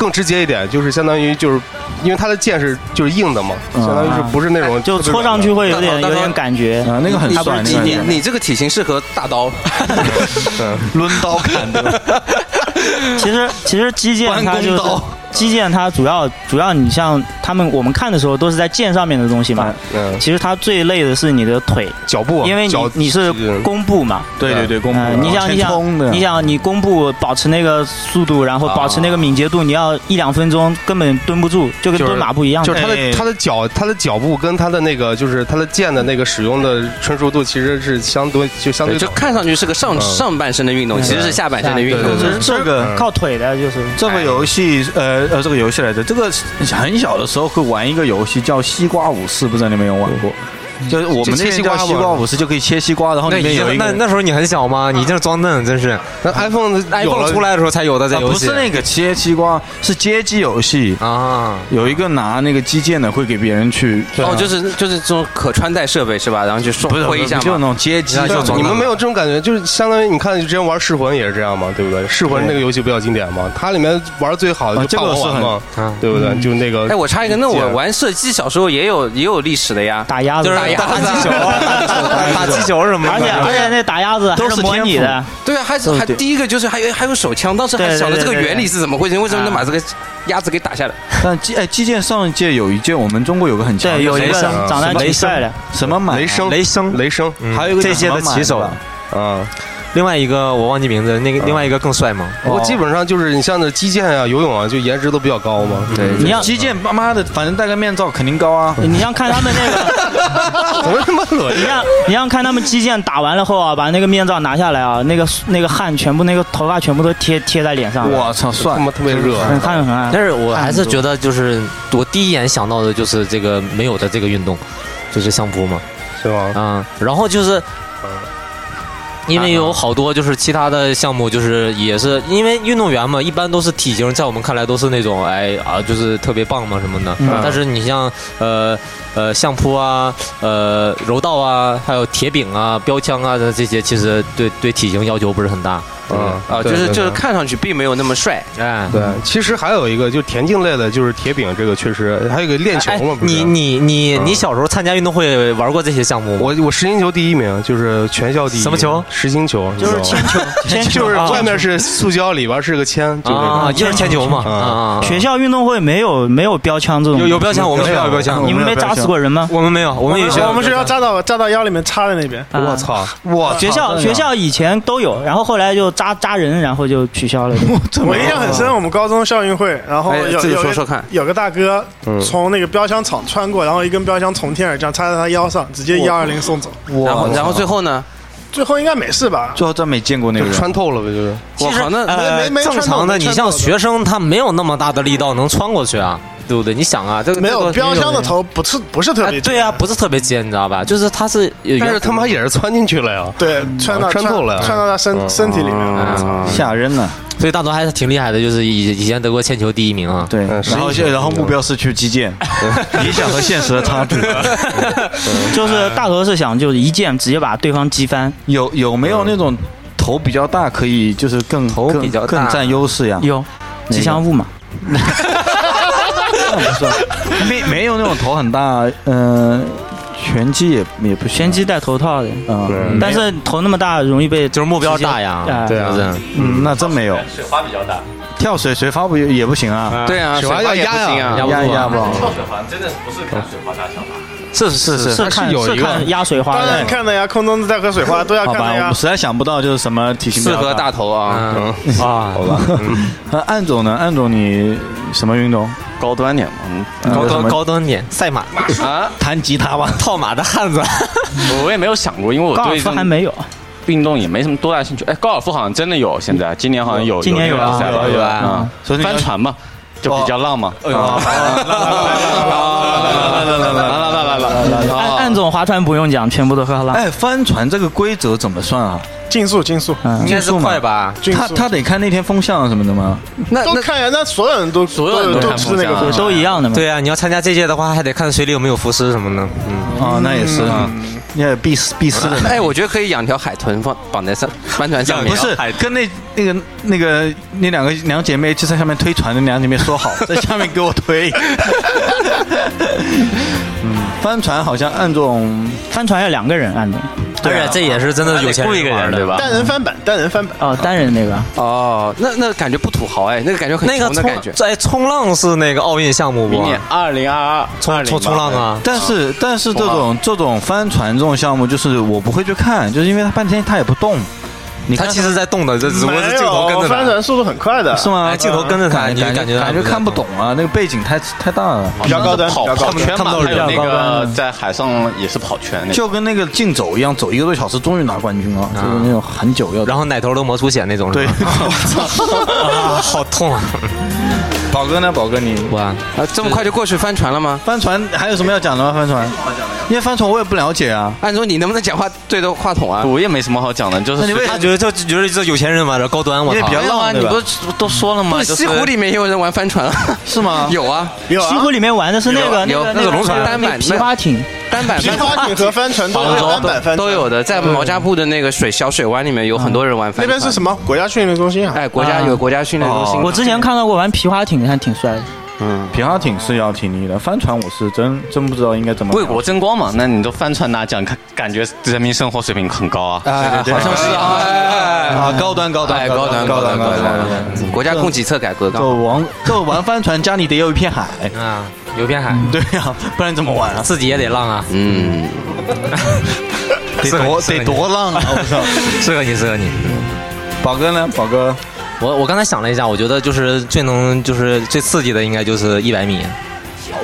Speaker 8: 更直接一点，就是相当于就是因为它的剑是就是硬的嘛，
Speaker 2: 嗯。
Speaker 8: 相当于是不是那种
Speaker 5: 就戳上去会有点有点感觉。
Speaker 2: 啊，那个很
Speaker 4: 你
Speaker 2: 帅，那
Speaker 4: 你你
Speaker 2: 个很
Speaker 4: 你这个体型适合大刀，
Speaker 2: 抡刀砍的。
Speaker 5: 其实其实击剑它就是击剑，它主要主要你像他们我们看的时候都是在剑上面的东西嘛。
Speaker 8: 嗯
Speaker 5: 其实它最累的是你的腿，
Speaker 8: 脚步，
Speaker 5: 因为你你是
Speaker 8: 嗯
Speaker 5: 弓步嘛。
Speaker 2: 对对。对，弓
Speaker 5: 步，你想，你想，你想，你弓步保持那个速度，然后保持那个敏捷度，你要一两分钟根本蹲不住，就跟蹲马步一样。
Speaker 8: 就是他
Speaker 2: 哎
Speaker 8: 的他的脚他的脚步跟他的那个就是他的剑的那个使用的纯熟度其实是相对就相对
Speaker 4: 就看上去是个上
Speaker 8: 嗯。
Speaker 4: 上半身的运动，其实是下半身的运动。
Speaker 2: 其实这个
Speaker 8: 嗯。
Speaker 5: 靠腿的，就是。
Speaker 2: 这个游戏，呃呃，这个游戏来着，这个很小的时候会玩一个游戏叫西瓜武士，不知道你们有没有玩过？就是我们那边叫西瓜五十，就可以切西瓜，然后里面有一个
Speaker 6: 经那那时候你很小吗？你这装嫩，真是。
Speaker 8: 那 iPhone
Speaker 6: iPhone 出来的时候才有的这
Speaker 2: 啊不
Speaker 6: 游戏。
Speaker 2: 是那个切西瓜，是街机游戏。
Speaker 6: 啊，
Speaker 2: 有一个拿那个击剑的会给别人去，
Speaker 4: 哦，就是就是这种可穿戴设备是吧？然后就双
Speaker 2: 不是
Speaker 4: 挥一下
Speaker 2: 就那。种街机，
Speaker 6: 就
Speaker 8: 你们没有这种感觉，就是相当于你看之前玩噬魂也是这样嘛，对不对？噬魂那个游戏比较经典嘛，它里面玩最好的
Speaker 2: 啊
Speaker 8: 就霸王
Speaker 2: 这个是
Speaker 8: 丸嘛，
Speaker 6: 啊
Speaker 8: 对不对？就那个
Speaker 4: 哎，我插一个，那我玩射击小时候也有也有历史的呀。
Speaker 5: 打鸭子
Speaker 6: 打气球、打气球什么的，
Speaker 5: 而且而且那打鸭子
Speaker 2: 都是
Speaker 5: 模拟的，
Speaker 4: 对啊，还是还第一个就是还有还有手枪，当时还
Speaker 5: 对对
Speaker 4: 晓得这个原理是怎么回事，为什么能把这个鸭子给打下来？
Speaker 2: 但击哎击剑上一届有一届我们中国有个很强的，
Speaker 5: 对，有一个长得挺帅的，
Speaker 2: 什么满
Speaker 8: 雷声，
Speaker 6: 雷声
Speaker 8: 雷声，
Speaker 2: 还有一个
Speaker 6: 这届的
Speaker 2: 叫什么
Speaker 6: 旗手
Speaker 8: 啊。
Speaker 6: 另外一个我忘记名字，那个另外一个更帅吗？
Speaker 8: 不过基本上就是你像那击剑啊、游泳啊，就颜值都比较高嘛。
Speaker 2: 对，
Speaker 5: 你要
Speaker 2: 击剑妈妈的，反正戴个面罩肯定高啊。
Speaker 5: 你像看他们那个，
Speaker 8: 怎么他妈恶
Speaker 5: 你像你像看他们击剑打完了后啊，把那个面罩拿下来啊，那个那个汗全部那个头发全部都贴贴在脸上，
Speaker 2: 我操，算
Speaker 8: 他！妈特别热。
Speaker 5: 很汗很汗。
Speaker 6: 但是我还是觉得，就是我第一眼想到的就是这个没有的这个运动，就是相扑嘛，
Speaker 8: 是吗？
Speaker 6: 啊、然后就是。因为有好多就是其他的项目，就是也是因为运动员嘛，一般都是体型，在我们看来都是那种哎啊，就是特别棒嘛什么的。但是你像呃呃相扑啊、呃柔道啊，还有铁饼啊、标枪啊的这些，其实对对体型要求不是很大。
Speaker 8: 嗯
Speaker 4: 啊，就是就是看上去并没有那么帅。
Speaker 6: 哎，
Speaker 8: 对，其实还有一个就是田径类的，就是铁饼，这个确实还有一个练球
Speaker 6: 哎
Speaker 8: 嘛，不是？
Speaker 6: 你你你
Speaker 8: 嗯
Speaker 6: 你小时候参加运动会玩过这些项目吗？
Speaker 8: 我我实心球第一名，就是全校第一。
Speaker 6: 什么球？
Speaker 8: 实心 球，
Speaker 5: 就是铅球，铅球
Speaker 8: 就是
Speaker 5: 啊
Speaker 8: 外面是塑胶，里边是个铅，就这
Speaker 6: 啊，
Speaker 8: 个。
Speaker 6: 就是铅球嘛。
Speaker 8: 嗯
Speaker 6: 啊啊，啊
Speaker 5: 学校运动会没有没有标枪这种，
Speaker 6: 有有标枪，我们学校有标枪，
Speaker 5: 你们没扎死过人吗？
Speaker 6: 我们没有，我们也学校
Speaker 3: 我们学校扎到扎到腰里面插在那边。
Speaker 5: 啊
Speaker 8: 我操！
Speaker 2: 我
Speaker 5: 学校学校以前都有，然后后来就扎扎人，然后就取消了。
Speaker 3: 我印象很深，我们高中校运会，然后
Speaker 4: 哎自己
Speaker 3: 有有个
Speaker 4: 说说看
Speaker 3: 有个大哥从那个标枪厂穿过，然后一根标枪从天而降，插在他腰上，直接幺二零送走。
Speaker 4: 然后然后最后呢？
Speaker 3: 最后应该没事吧？
Speaker 2: 最后真没见过那个人，
Speaker 8: 穿透了呗，就是。
Speaker 4: 我靠，那
Speaker 6: 呃
Speaker 3: 没没
Speaker 6: 正常的，你像学生，他没有那么大的力道能穿过去啊，对不对？你想啊，这个
Speaker 3: 没有标枪的头不是不是特别
Speaker 6: 哎，对啊，不是特别尖，你知道吧？就是它是有，
Speaker 8: 但是他妈也是穿进去了呀。
Speaker 3: 对穿到
Speaker 8: 穿透了
Speaker 3: 穿到他身身体里面。
Speaker 6: 嗯
Speaker 2: 吓人呢。
Speaker 6: 所以大头还是挺厉害的，就是以以前得过铅球第一名啊。
Speaker 2: 对，
Speaker 8: 嗯
Speaker 2: 然后
Speaker 8: 是
Speaker 2: 然后目标是去击剑，理想和现实的差距。
Speaker 5: 就是大头是想就是一剑直接把对方击翻，
Speaker 2: 有有没有那种头比较大，可以就是更更
Speaker 6: 头比较
Speaker 2: 更占优势呀？
Speaker 5: 有吉祥物嘛？
Speaker 2: 没没有那种头很大，嗯，拳击也也不
Speaker 5: 拳击戴头套的，
Speaker 2: 啊，
Speaker 5: 但是头那么大容易被
Speaker 6: 就是目标大呀。
Speaker 5: 哎，
Speaker 6: 对啊，
Speaker 2: 嗯，那真没有。水花比较大，跳水水花不也也不行啊？
Speaker 4: 对啊，
Speaker 8: 水花要压呀
Speaker 4: 不行啊。
Speaker 2: 压一压不？
Speaker 6: 是看水花大小吧？是是
Speaker 5: 是。是看
Speaker 8: 有一个。
Speaker 5: 是看压水花
Speaker 3: 当然
Speaker 5: 的。
Speaker 3: 看的呀，空中在喝水花都要
Speaker 2: 好吧，
Speaker 3: 看的呀。
Speaker 2: 我。实在想不到就是什么体型
Speaker 4: 适合大头啊，
Speaker 6: 嗯。啊，好吧，
Speaker 2: 那暗总呢？暗总你什么运动？
Speaker 10: 高端点嘛，嗯，
Speaker 6: 高端高端点，赛马。
Speaker 10: 啊，
Speaker 2: 弹吉他吧。
Speaker 6: 套马的汉子，
Speaker 10: 我也没有想过，因为我
Speaker 5: 高尔
Speaker 10: 对
Speaker 5: 夫还没有，
Speaker 10: 运动也没什么多大兴趣。哎，高尔夫好像真的有，现在今年好像有，
Speaker 5: 今年有啊
Speaker 10: 赛
Speaker 2: 有有
Speaker 10: 啊。
Speaker 2: 啊，所以
Speaker 10: 帆船嘛，就比较浪嘛。
Speaker 2: 哎呦
Speaker 5: 暗暗总划船不用讲，全部都喝了。
Speaker 2: 哎，帆船这个规则怎么算啊？
Speaker 3: 竞速竞速，
Speaker 5: 嗯
Speaker 6: 应该是快吧？
Speaker 2: 他他得看那天风向什么的吗？
Speaker 4: 那那
Speaker 3: 都看呀，那所有人都
Speaker 10: 所有人都
Speaker 3: 都
Speaker 10: 看风向啊
Speaker 3: 吃那个
Speaker 5: 都一样的嘛。
Speaker 6: 对啊，你要参加这届的话，还得看水里有没有浮尸什么的。嗯，
Speaker 2: 哦，那也是啊，那也必死必死的。
Speaker 4: 哎，我觉得可以养条海豚放绑在上帆船上面。
Speaker 2: 不是跟那那个那个那两个两姐妹就在下面推船的两姐妹说好，在下面给我推。嗯，帆船好像按种
Speaker 5: 帆船要两个人按的，
Speaker 6: 而且这也是真的有钱
Speaker 10: 雇一个人对吧？
Speaker 3: 单人翻板，单人翻板。
Speaker 5: 哦，单人那个。
Speaker 4: 哦，那那感觉不土豪哎，那个感觉很
Speaker 6: 那个冲
Speaker 4: 穷的感觉。
Speaker 6: 在冲浪是那个奥运项目不
Speaker 10: 明？年二零二二
Speaker 6: 冲冲冲浪啊！
Speaker 2: 但是但是这种这种帆船这种项目，就是我不会去看，就是因为它半天它也不动。
Speaker 6: 他其实在动的，这只不过是镜头跟着他。
Speaker 3: 翻船速度很快的，
Speaker 2: 是吗？
Speaker 6: 哎镜头跟着他你感觉
Speaker 2: 感觉看不懂啊，那个背景太太大了，
Speaker 3: 比较高端，比
Speaker 10: 跑
Speaker 3: 较高端。
Speaker 10: 跑圈嘛，
Speaker 6: 看不到人
Speaker 10: 还有那个在海上也是跑圈。
Speaker 2: 就跟那个竞走一样，走一个多小时，终于拿冠军了，就是那种很久要。
Speaker 6: 然后奶头都磨出血那种，
Speaker 2: 对
Speaker 6: 是吧，啊，好痛啊！
Speaker 2: 宝哥呢？宝哥你
Speaker 6: 哇，
Speaker 4: 啊，这么快就过去帆船了吗？
Speaker 2: 帆船还有什么要讲的吗？帆船，因为帆船我也不了解啊。
Speaker 4: 按说你能不能讲话对着话筒啊？
Speaker 10: 我也没什么好讲的，就是
Speaker 2: 那你为
Speaker 6: 他觉得这觉得这有钱人玩的高端，我操
Speaker 2: 因为比！较浪
Speaker 10: 你不是都说了吗？
Speaker 4: 不是西湖里面也有人玩帆船啊？
Speaker 2: 是吗？
Speaker 4: 有啊，
Speaker 3: 有啊，
Speaker 5: 西湖里面玩的是那个
Speaker 4: 那
Speaker 5: 个
Speaker 4: 那个龙船单板
Speaker 5: 皮划艇，
Speaker 4: 单板
Speaker 3: 皮划艇和帆船都有单板帆
Speaker 4: 都有的，在毛家铺的那个水小水湾里面有很多人玩帆船。
Speaker 3: 那边是什么国家训练中心啊？
Speaker 4: 哎，国家
Speaker 5: 啊
Speaker 4: 有国家训练中心。
Speaker 5: 我之前看到过玩皮划艇的，还挺帅的。
Speaker 2: 嗯，皮划艇是要挺力的，帆船我是真真不知道应该怎么。
Speaker 10: 为国争光嘛，那你都帆船拿奖，感感觉人民生活水平很高啊。
Speaker 4: 哎，好像是啊，
Speaker 2: 啊，高端高端
Speaker 4: 哎，高端
Speaker 2: 高端高端。
Speaker 4: 国家供给侧改革，
Speaker 2: 就玩就玩帆船，家里得有一片海
Speaker 6: 啊，有片海。
Speaker 2: 对呀，不然怎么玩啊？
Speaker 6: 自己也得浪啊。
Speaker 4: 嗯，
Speaker 2: 得多得多浪啊！我操，
Speaker 6: 适合你，适合你。
Speaker 2: 宝哥呢？宝哥，
Speaker 6: 我我刚才想了一下，我觉得就是最能就是最刺激的，应该就是一百米。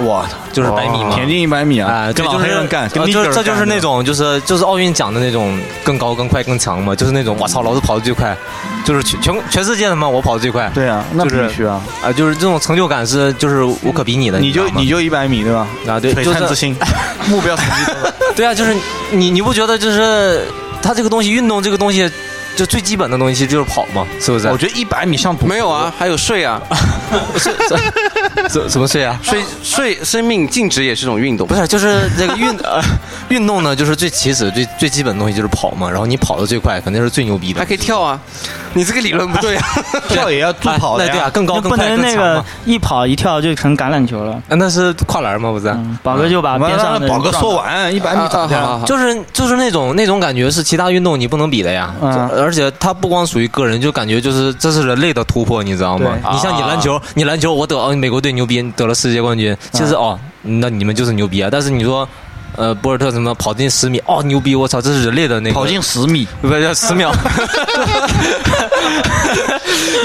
Speaker 2: 我操，
Speaker 6: 就是百米嘛，
Speaker 2: 田径一百米啊，
Speaker 6: 啊，
Speaker 2: 跟
Speaker 6: 就是
Speaker 2: 人干，
Speaker 6: 就这就是那种就是就是奥运奖的那种更高更快更强嘛，就是那种我操，老子跑的最快，就是全全全世界的嘛，我跑的最快。
Speaker 2: 对啊，那必须啊，
Speaker 6: 啊，就是这种成就感是就是无可比拟的。
Speaker 2: 你就你就一百米对吧？
Speaker 6: 啊，对，
Speaker 2: 璀璨之星，目标成绩。
Speaker 6: 对啊，就是你你不觉得就是他这个东西运动这个东西。就最基本的东西其实就是跑嘛，是不是？
Speaker 2: 我觉得一百米像
Speaker 4: 没有啊，还有睡啊，
Speaker 6: 怎怎 么睡啊？
Speaker 4: 睡睡生命静止也是种运动，
Speaker 6: 不是？就是这个运 呃运动呢，就是最起始最最基本的东西就是跑嘛，然后你跑的最快肯定是最牛逼的，
Speaker 4: 还可以跳啊。你这个理论不对啊，
Speaker 2: 跳也要助跑的
Speaker 6: 对啊，更高更
Speaker 5: 不能那个一跑一跳就成橄榄球了。
Speaker 6: 那是跨栏吗？不是？
Speaker 5: 宝哥就把边上的
Speaker 2: 宝哥说完一百米怎么样？
Speaker 6: 就是就是那种那种感觉是其他运动你不能比的呀。而且它不光属于个人，就感觉就是这是人类的突破，你知道吗？你像你篮球，你篮球我得美国队牛逼，得了世界冠军，其实哦，那你们就是牛逼啊。但是你说。呃，博尔特什么跑进十米哦，牛逼！我操，这是人类的那个
Speaker 2: 跑进十米，
Speaker 6: 不是十秒，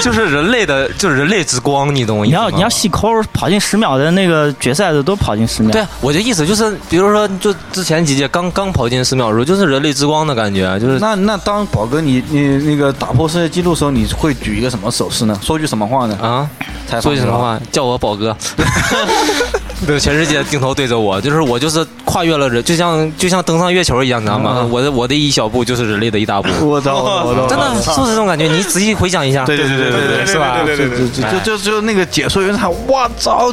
Speaker 6: 就是人类的，就是人类之光，你懂我意思
Speaker 5: 吗？你要你要细抠，跑进十秒的那个决赛的都跑进十秒。
Speaker 6: 对啊，我的意思就是，比如说，就之前几届刚刚跑进十秒的时候，就是人类之光的感觉，就是
Speaker 2: 那那当宝哥你你那个打破世界纪录的时候，你会举一个什么手势呢？说句什么话呢？
Speaker 6: 啊，说句什么话？叫我宝哥。对，全世界镜头对着我，就是我就是跨越了人，就像就像登上月球一样，你知道吗？我的我的一小步就是人类的一大步。
Speaker 2: 我操！
Speaker 6: 真的是不是这种感觉？你仔细回想一下。
Speaker 2: 对对对对对对，
Speaker 6: 是吧？
Speaker 2: 对对对对，就就就那个解说员喊：“我操！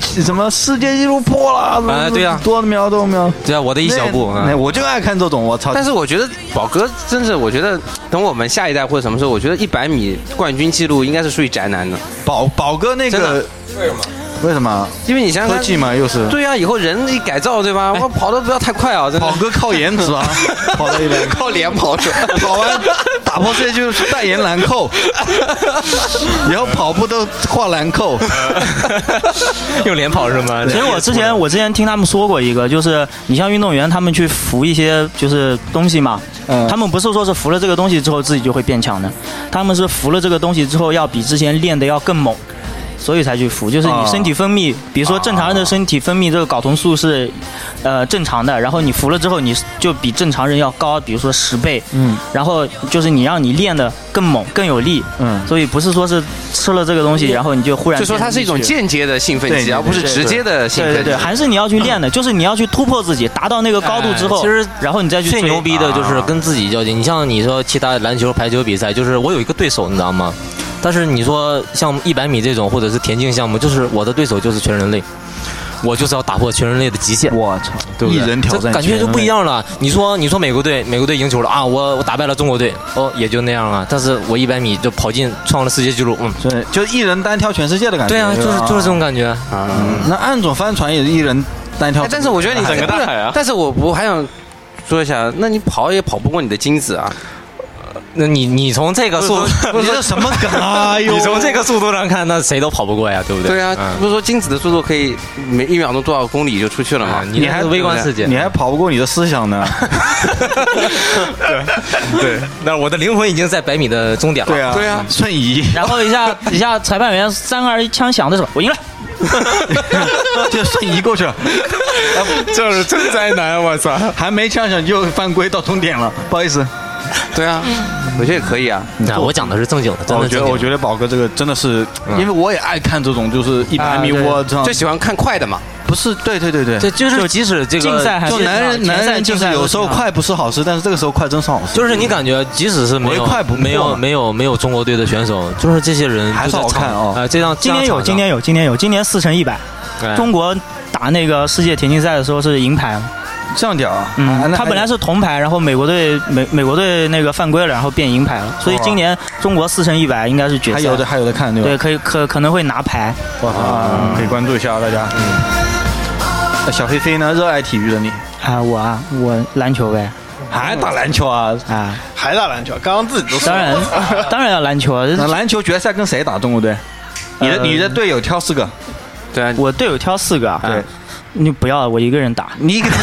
Speaker 2: 什么世界纪录破了？”
Speaker 6: 哎，对呀，
Speaker 2: 多秒多秒。
Speaker 6: 对啊，我的一小步。
Speaker 2: 哎，我就爱看这种，我操！
Speaker 4: 但是我觉得宝哥真是，我觉得等我们下一代或者什么时候，我觉得一百米冠军记录应该是属于宅男的。
Speaker 2: 宝宝哥那个
Speaker 4: 为什么？
Speaker 2: 为什么？
Speaker 4: 因为你想想
Speaker 2: 科技嘛，又是。
Speaker 4: 对啊，以后人一改造，对吧？我跑的不要太快啊！
Speaker 2: 跑哥靠颜值啊，跑到一百，
Speaker 4: 靠脸跑出来，
Speaker 2: 跑完打破世界就是代言兰蔻，以后跑步都画兰蔻，
Speaker 6: 用脸跑是吗？
Speaker 5: 其实我之前我之前听他们说过一个，就是你像运动员他们去服一些就是东西嘛，他们不是说是服了这个东西之后自己就会变强的，他们是服了这个东西之后要比之前练的要更猛。所以才去服，就是你身体分泌，比如说正常人的身体分泌这个睾酮素是，呃正常的，然后你服了之后，你就比正常人要高，比如说十倍，嗯，然后就是你让你练的更猛、更有力，嗯，所以不是说是吃了这个东西，然后你就忽然
Speaker 4: 就说它是一种间接的兴奋剂，而不是直接的兴奋剂，
Speaker 5: 对对对，还是你要去练的，就是你要去突破自己，达到那个高度之后，
Speaker 6: 其实
Speaker 5: 然后你再去
Speaker 6: 最牛逼的就是跟自己较劲。你像你说其他篮球、排球比赛，就是我有一个对手，你知道吗？但是你说像一百米这种或者是田径项目，就是我的对手就是全人类，我就是要打破全人类的极限。
Speaker 2: 我操，
Speaker 6: 对
Speaker 2: 一人挑战，
Speaker 6: 感觉就不一样了。你说你说美国队，美国队赢球了啊，我我打败了中国队，哦也就那样啊。但是我一百米就跑进创了世界纪录，嗯，
Speaker 2: 对，就一人单挑全世界的感觉。
Speaker 6: 对啊，就是就是这种感觉啊。
Speaker 2: 那暗总帆船也是一人单挑，
Speaker 4: 但是我觉得你
Speaker 10: 整个大海啊。
Speaker 4: 但是我我还想说一下，那你跑也跑不过你的精子啊。
Speaker 6: 那你你从这个速度，
Speaker 2: 你这什么梗啊？
Speaker 6: 你从这个速度上看，那谁都跑不过呀，对不对？
Speaker 4: 对啊，不是说精子的速度可以每一秒钟多少公里就出去了吗？
Speaker 6: 你还是微观世界，
Speaker 2: 你还跑不过你的思想呢。
Speaker 6: 对对，那我的灵魂已经在百米的终点了。
Speaker 2: 对啊，
Speaker 4: 对啊，
Speaker 2: 瞬移。
Speaker 5: 然后一下 一下，裁判员三二一枪响的时候，我赢了，
Speaker 2: 就瞬移过去了。
Speaker 6: 这是真灾难，我操！
Speaker 2: 还没枪响就犯规到终点了，不好意思。
Speaker 4: 对啊，我觉得也可以啊。
Speaker 6: 那我讲的是正经的，真的。
Speaker 2: 我觉得我觉得宝哥这个真的是，因为我也爱看这种就是一百米我这样，
Speaker 4: 最喜欢看快的嘛。
Speaker 2: 不是，对对对对，
Speaker 6: 这就是即使这个
Speaker 5: 竞赛，
Speaker 2: 就男人男人就是有时候快不是好事，但是这个时候快真是好事。
Speaker 6: 就是你感觉即使是没有
Speaker 2: 快不
Speaker 6: 没有没有没有中国队的选手，就是这些人
Speaker 2: 还是好看啊。
Speaker 6: 啊，这样
Speaker 5: 今年有今年有今年有今年四乘一百，中国打那个世界田径赛的时候是银牌。
Speaker 2: 这样屌啊！
Speaker 5: 嗯，他本来是铜牌，然后美国队美美国队那个犯规了，然后变银牌了，所以今年中国四乘一百应该是决赛，
Speaker 2: 还有的还有的看对吧？
Speaker 5: 对，可以可可能会拿牌。
Speaker 2: 哇，可以关注一下啊大家。嗯，小飞飞呢？热爱体育的你
Speaker 5: 啊，我啊，我篮球呗。
Speaker 2: 还打篮球啊？
Speaker 5: 啊，
Speaker 3: 还打篮球？刚刚自己都说
Speaker 5: 当然 当然要篮球啊！
Speaker 2: 那篮球决赛跟谁打？中国队？你的你的队友挑四个，
Speaker 4: 对啊，
Speaker 5: 我队友挑四个啊。
Speaker 2: 对，
Speaker 5: 你不要，我一个人打，
Speaker 2: 你一个人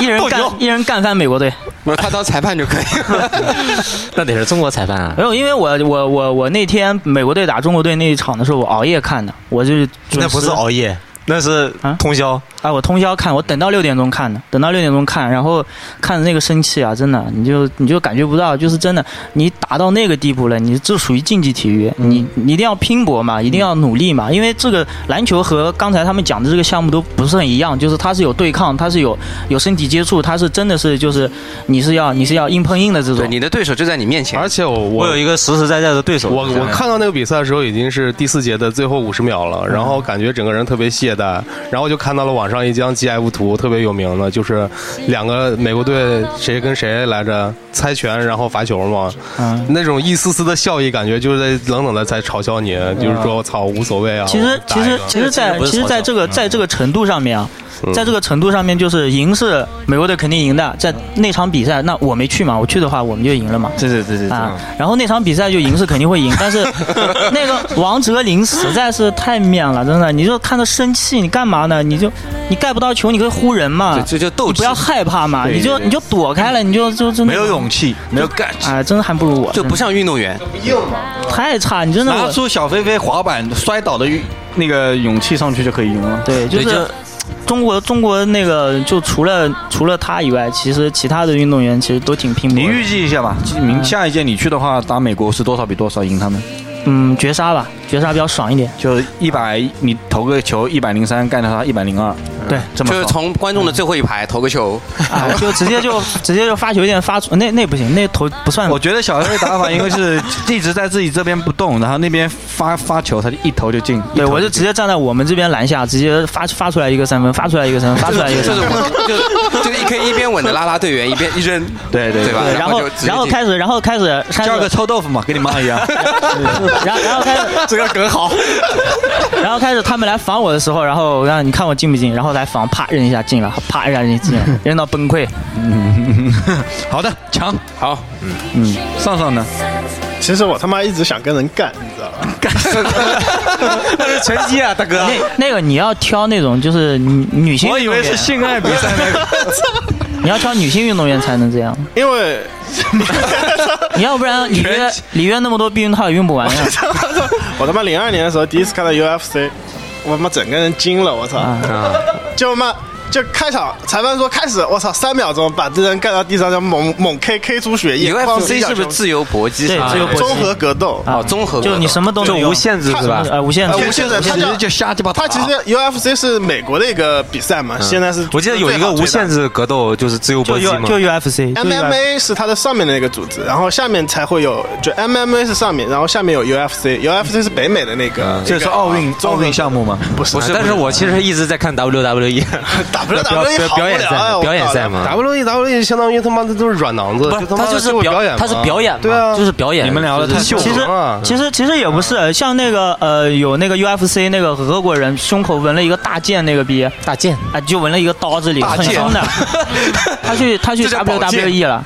Speaker 5: 一人干一人干翻美国队。
Speaker 4: 不是他当裁判就可以了。
Speaker 6: 那得是中国裁判啊。
Speaker 5: 没有，因为我我我我那天美国队打中国队那一场的时候，我熬夜看的，我就是
Speaker 6: 那不是熬夜，那是通宵。
Speaker 5: 啊，我通宵看，我等到六点钟看的，等到六点钟看，然后看的那个生气啊，真的，你就你就感觉不到，就是真的，你打到那个地步了，你这属于竞技体育，你你一定要拼搏嘛，一定要努力嘛，因为这个篮球和刚才他们讲的这个项目都不是很一样，就是它是有对抗，它是有有身体接触，它是真的是就是你是要你是要硬碰硬的这种，
Speaker 4: 对，你的对手就在你面前，
Speaker 8: 而且我
Speaker 6: 我有一个实实在在的对手。
Speaker 8: 我我看到那个比赛的时候已经是第四节的最后五十秒了，然后感觉整个人特别懈怠，然后就看到了网上一张 GIF。图特别有名的，就是两个美国队谁跟谁来着猜拳，然后罚球嘛，
Speaker 5: 嗯，
Speaker 8: 那种一丝丝的笑意，感觉就是在冷冷的在嘲笑你，就是说我操无所谓啊。
Speaker 5: 其实其实其实，在其实在这个在这个程度上面啊。在这个程度上面，就是赢是美国队肯定赢的。在那场比赛，那我没去嘛，我去的话我们就赢了嘛。
Speaker 2: 对对对对
Speaker 5: 啊！然后那场比赛就赢是肯定会赢，但是那个王哲林实在是太面了，真的，你就看他生气，你干嘛呢？你就你盖不到球，你可以呼人嘛，
Speaker 4: 就就斗
Speaker 5: 你不要害怕嘛，你就你就躲开了，你就就就
Speaker 2: 没有勇气，没有干，
Speaker 5: 哎，真的还不如我，
Speaker 4: 就不像运动员，
Speaker 5: 太差，你真的
Speaker 2: 拿出小飞飞滑板摔倒的那个勇气上去就可以赢了。
Speaker 5: 对，就是。中国中国那个就除了除了他以外，其实其他的运动员其实都挺拼搏。
Speaker 2: 你预计一下吧，明下一届你去的话，打美国是多少比多少赢他们？
Speaker 5: 嗯，绝杀吧，绝杀比较爽一点，
Speaker 2: 就一百，你投个球一百零三，干掉他一百零二，
Speaker 5: 对，
Speaker 2: 这么
Speaker 4: 就是从观众的最后一排投个球，
Speaker 5: 啊，就直接就 直接就发球线发出，那那不行，那投不算。
Speaker 2: 我觉得小黑打法应该是 一直在自己这边不动，然后那边发发球，他就一投就进。
Speaker 5: 对，我就直接站在我们这边篮下，直接发发出来一个三分，发出来一个三分，发出来一个三分，
Speaker 4: 就就就可以一边稳的拉拉队员，一边一扔，
Speaker 2: 对对
Speaker 4: 对吧？
Speaker 5: 然后然后开始，然后开始
Speaker 2: 叫个臭豆腐嘛，跟你妈一样。
Speaker 5: 然后然后开始。
Speaker 4: 这个梗好，
Speaker 5: 然后开始他们来防我的时候，然后让你看我进不进，然后来防，啪扔一下进了，啪扔一下进了，扔到崩溃。
Speaker 2: 嗯，好的，强，
Speaker 4: 好，
Speaker 2: 嗯嗯，上上呢？
Speaker 3: 其实我他妈一直想跟人干，你知道吗？
Speaker 6: 干，那是拳击啊，大哥。
Speaker 5: 那那个你要挑那种就是女女性，
Speaker 2: 我以为是性爱比赛那个。
Speaker 5: 你要挑女性运动员才能这样，
Speaker 3: 因为
Speaker 5: 你要不然 里约里约那么多避孕套也用不完呀。
Speaker 3: 我他妈零二年的时候第一次看到 UFC，我他妈整个人惊了，我操！就妈。就开场，裁判说开始，我操，三秒钟把这人干到地上，就猛猛 K K 出血液。
Speaker 4: UFC 是不是自由搏击？
Speaker 5: 对，自由搏击。
Speaker 3: 综合格斗
Speaker 4: 啊，综合
Speaker 5: 就你什么都
Speaker 6: 就无限制是吧？
Speaker 5: 呃，无限制，
Speaker 3: 无限制，
Speaker 2: 其实就瞎鸡巴。
Speaker 3: 他其实 UFC 是美国的一个比赛嘛，现在是
Speaker 6: 我记得有一个无限制格斗，就是自由搏击嘛。
Speaker 5: 就 UFC。
Speaker 3: MMA 是它的上面的那个组织，然后下面才会有，就 MMA 是上面，然后下面有 UFC，UFC 是北美的那个。
Speaker 2: 这是奥运奥运项目吗？
Speaker 3: 不是，
Speaker 6: 不是。但是我其实一直在看 WWE。
Speaker 3: WWE
Speaker 6: 表演赛，表演赛嘛
Speaker 8: ，WWE WWE 相当于他妈的都是软囊子，
Speaker 6: 他就是
Speaker 8: 表演，
Speaker 6: 他是表演，
Speaker 8: 对啊，
Speaker 6: 就是表演。
Speaker 2: 你们聊的太
Speaker 5: 其实其实其实也不是，像那个呃有那个 UFC 那个俄国人胸口纹了一个大剑，那个逼。
Speaker 6: 大剑。
Speaker 5: 啊，就纹了一个刀子里，很凶的。他去他去 WWE 了。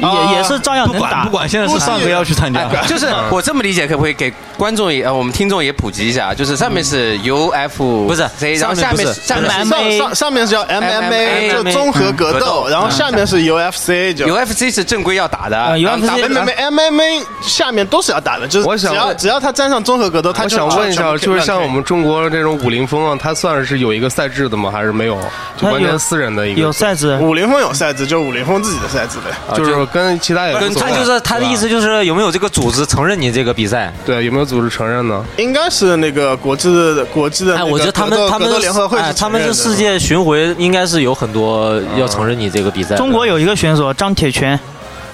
Speaker 6: 嗯，
Speaker 5: 也也是照样能打，
Speaker 2: 不管现在是上个要去参加，
Speaker 4: 就是我这么理解，可不可以给观众也呃我们听众也普及一下？就是上面是 UF
Speaker 6: 不是，
Speaker 4: 然后下面下面
Speaker 3: 上上上面是叫 MMA 就综合格斗，然后下面是 UFC 就。
Speaker 4: UFC 是正规要打的
Speaker 5: ，UFC
Speaker 3: MMA MMA 下面都是要打的，就是
Speaker 8: 我想
Speaker 3: 只要只要他沾上综合格斗，他
Speaker 8: 就想问一下，就是像我们中国这种武林风啊，它算是有一个赛制的吗？还是没有？就完全私人的一个
Speaker 5: 有赛制，
Speaker 3: 武林风有赛制，就是武林风自己的赛制呗，
Speaker 8: 就是跟其他也
Speaker 6: 跟他就是他的意思就是有没有这个组织承认你这个比赛？
Speaker 8: 对，有没有组织承认呢？
Speaker 3: 应该是那个国际的国际的。
Speaker 6: 哎，我觉得他们他们
Speaker 3: 联合会，
Speaker 6: 他们是世界巡回，应该是有很多要承认你这个比赛。
Speaker 5: 中国有一个选手张铁拳。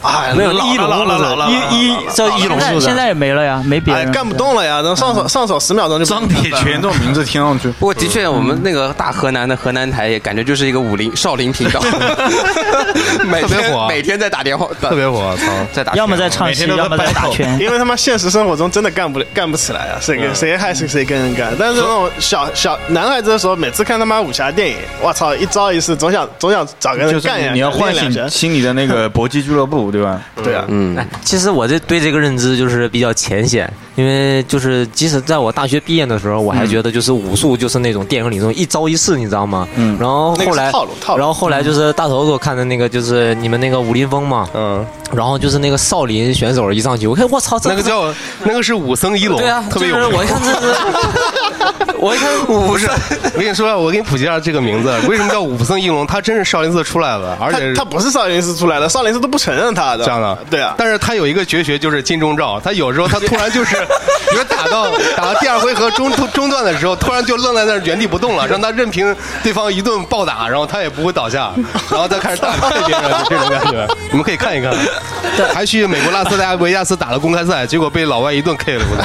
Speaker 3: 哎，
Speaker 6: 没有
Speaker 3: 老了
Speaker 6: 一龙
Speaker 3: 老了老了，
Speaker 6: 一一叫一龙
Speaker 5: 现在现在也没了呀，没别
Speaker 3: 哎，
Speaker 5: 人
Speaker 3: 干不动了呀，能上手上手十秒钟就
Speaker 2: 张铁拳这种名字 听上去，
Speaker 4: 不过的确，我们那个大河南的河南台也感觉就是一个武林少林频道，每天
Speaker 8: 特别火。
Speaker 4: 每天在打电话，
Speaker 8: 特别火，操！
Speaker 4: 在打拳，
Speaker 5: 要么在唱戏，
Speaker 2: 每天都在
Speaker 5: 要么在打拳。
Speaker 3: 因为他妈现实生活中真的干不了干不起来啊，谁跟谁还是谁跟人干。但是那种小小男孩子的时候，每次看他妈武侠电影，我操，一招一式，总想总想找个
Speaker 2: 就是
Speaker 3: 人干呀，
Speaker 2: 你要唤醒。心里的那个搏击俱乐部，对吧？
Speaker 3: 对啊，
Speaker 4: 嗯，
Speaker 6: 哎其实我这对这个认知就是比较浅显，因为就是即使在我大学毕业的时候，我还觉得就是武术就是那种电影里那种一招一式，你知道吗？
Speaker 2: 嗯
Speaker 6: 然后后来
Speaker 3: 套路套路
Speaker 6: 然后后来就是大头给我看的那个就是你们那个武林风嘛，
Speaker 8: 嗯，
Speaker 6: 然后就是那个少林选手一上去，我看我操，
Speaker 8: 那个叫那个是武僧一龙，
Speaker 6: 对啊，
Speaker 8: 特别有
Speaker 6: 我一看这是，我一看
Speaker 8: 不是，我跟你说，我给你普及一下这个名字，为什么叫武僧一龙？他真是少林寺出来的，而且
Speaker 3: 他他不是少林寺出来的，少林寺都不承认他的。
Speaker 8: 这样的，
Speaker 3: 对啊，
Speaker 8: 但是他有一个绝学，就是金钟罩。他有时候他突然就是，比如打到打到第二回合中途中段的时候，突然就愣在那儿原地不动了，让他任凭对方一顿暴打，然后他也不会倒下，然后再开始打败别人，就这种感觉。你们可以看一看。还去美国拉斯维加斯打了公开赛，结果被老外一顿 K 了，我操！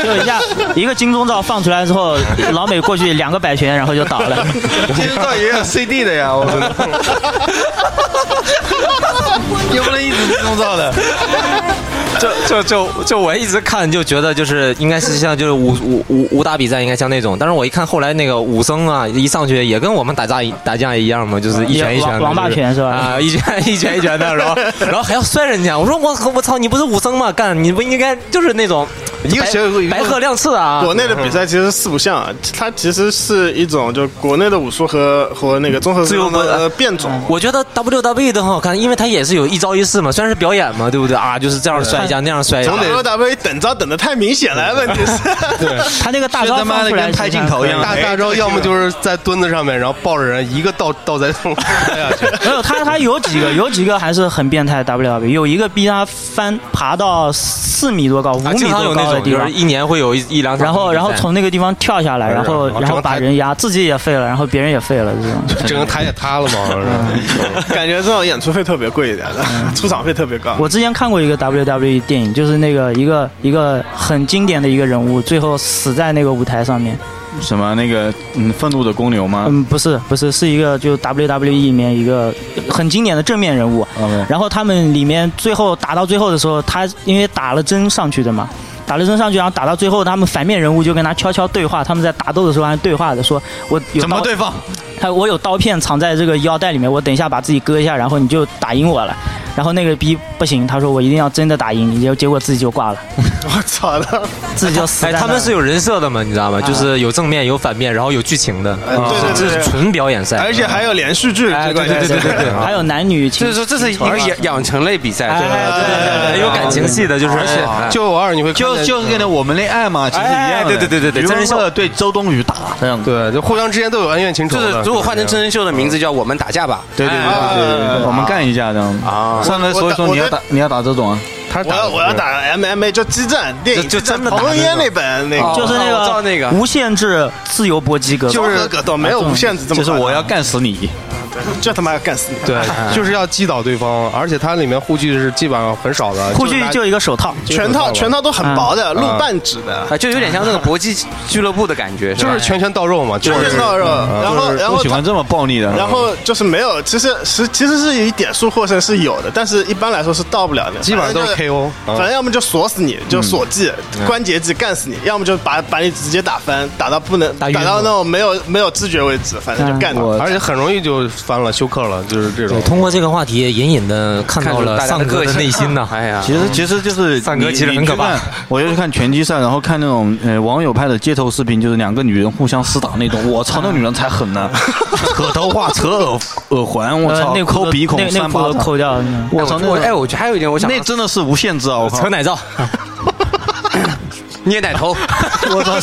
Speaker 5: 就一下一个金钟罩放出来之后，老美过去两个摆拳，然后就倒了。
Speaker 2: 金钟罩也有 CD 的呀，我也不能一直金钟罩的。
Speaker 6: 就就就就我一直看就觉得就是应该是像就是武武武武打比赛应该像那种，但是我一看后来那个武僧啊一上去也跟我们打架打架一样嘛，就是一拳一拳的
Speaker 5: 王王八拳是吧
Speaker 6: 啊，一拳一拳一拳的，然后 然后还要摔人家，我说我我操，你不是武僧吗？干你不应该就是那种
Speaker 3: 一个
Speaker 6: 白
Speaker 3: 学一个
Speaker 6: 白鹤亮翅啊？
Speaker 3: 国内的比赛其实四不像，它其实是一种就国内的武术和和那个综合
Speaker 6: 自由搏
Speaker 3: 的呃变种。
Speaker 6: 我觉得 WWE 都很好看，因为它也是有一招一式嘛，虽然是表演嘛，对不对啊？就是这样摔一下，那样摔一下。
Speaker 3: WWE 等招等的太明显了，问题是，
Speaker 8: 对，
Speaker 5: 他那个大招
Speaker 2: 他妈的跟拍镜头一样
Speaker 8: 大大招要么就是在墩子上面，然后抱着人一个倒倒在 摔下去。
Speaker 5: 没有他，他有几个，有几个还是很变态。WWE 有一个逼他翻爬到四米多高、五
Speaker 6: 啊，
Speaker 5: 米多高的地方
Speaker 6: 就是，一年会有一一两场
Speaker 5: 然后然后从那个地方跳下来，然后
Speaker 8: 然后
Speaker 5: 把人压，自己也废了，然后别人也废了，这种。
Speaker 8: 整个台也塌了嘛。
Speaker 3: 感觉这种演出费特别贵一点的，出场费特别高。
Speaker 5: 我之前看过一个 WWE 电影，就是那个一个一个很经典的一个人物，最后死在那个舞台上面。
Speaker 2: 什么那个嗯，愤怒的公牛吗？
Speaker 5: 嗯，不是不是，是一个就 WWE 里面一个很经典的正面人物。然后他们里面最后打到最后的时候，他因为打了针上去的嘛，打了针上去，然后打到最后，他们反面人物就跟他悄悄对话，他们在打斗的时候还对话的，说我
Speaker 2: 怎么对方？
Speaker 5: 他我有刀片藏在这个腰带里面，我等一下把自己割一下，然后你就打赢我了。然后那个逼不行，他说我一定要真的打赢你，结结果自己就挂了，
Speaker 3: 我操的，
Speaker 5: 自己就死
Speaker 6: 哎，
Speaker 5: 在那儿
Speaker 6: 他们是有人设的嘛，你知道吗？就是有正面有反面，然后有剧情的，
Speaker 3: 呃对对对
Speaker 6: 这是纯表演赛，
Speaker 3: 而且还有连续剧，
Speaker 6: 对对对对对
Speaker 5: 还有男女情，
Speaker 4: 就是说这是一个养养成类比赛，
Speaker 6: 对对对对，有感情戏的，就是
Speaker 8: 而且就偶尔你会
Speaker 2: 就就是跟我们恋爱嘛，其实一样。
Speaker 6: 对对对对对真人秀
Speaker 2: 对周冬雨打这样子。
Speaker 8: 对，就互相之间都有恩怨情仇
Speaker 4: 就是。如果换成真人秀的名字叫我们打架吧，
Speaker 2: 对对对对对对，我们干一架这样子
Speaker 4: 啊。
Speaker 2: 上来所以说你要打你要打这种啊，
Speaker 8: 他
Speaker 3: 我要我要打 MMA，就激战电影，
Speaker 6: 就就真的打
Speaker 3: 彭于晏那本那个，
Speaker 5: 就是那
Speaker 4: 个
Speaker 5: 无限制自由搏击格斗，
Speaker 3: 就是格斗，没有无限制这么
Speaker 2: 就是，我要干死你。
Speaker 3: 就他妈要干死你。
Speaker 8: 对，就是要击倒对方，而且它里面护具是基本上很少的，
Speaker 5: 护具就一个手套，
Speaker 3: 全套全套都很薄的，
Speaker 8: 嗯
Speaker 3: 露半指的，
Speaker 4: 啊，就有点像那个搏击俱乐部的感觉，
Speaker 8: 就是拳拳到肉嘛，就
Speaker 3: 就是是到肉，然后然后
Speaker 2: 我喜欢这么暴力的。
Speaker 3: 然后就是没有，其实是其实是以点数获胜是有的，但是一般来说是到不了的，
Speaker 8: 基本上都是 KO 嗯
Speaker 3: 反正要么就锁死你，就锁技、关节技干死你，要么就把把你直接打翻，打到不能
Speaker 6: 打
Speaker 3: 到那种没有没有知觉为止，反正就干。
Speaker 8: 而且很容易就翻了，休克了，就是这种，。
Speaker 6: 通过这个话题，隐隐的看到了
Speaker 4: 看出大家
Speaker 6: 丧哥的内心呐。
Speaker 4: 哎呀，
Speaker 2: 其实其实就是
Speaker 6: 三哥其实很可怕。
Speaker 2: 我就去看拳击赛，然后看那种呃网友拍的街头视频，就是两个女人互相厮打那种。我操，那女人才狠呢，扯头发、扯耳耳环，我操
Speaker 5: 呃，内裤都
Speaker 2: 抠鼻孔
Speaker 5: 内内裤都。抠掉。
Speaker 2: 我操，那
Speaker 4: 我哎，我觉得还有一点，我想
Speaker 2: 那真的是无限制啊！我操
Speaker 6: 扯，奶罩，
Speaker 4: 捏奶头，
Speaker 2: 我操，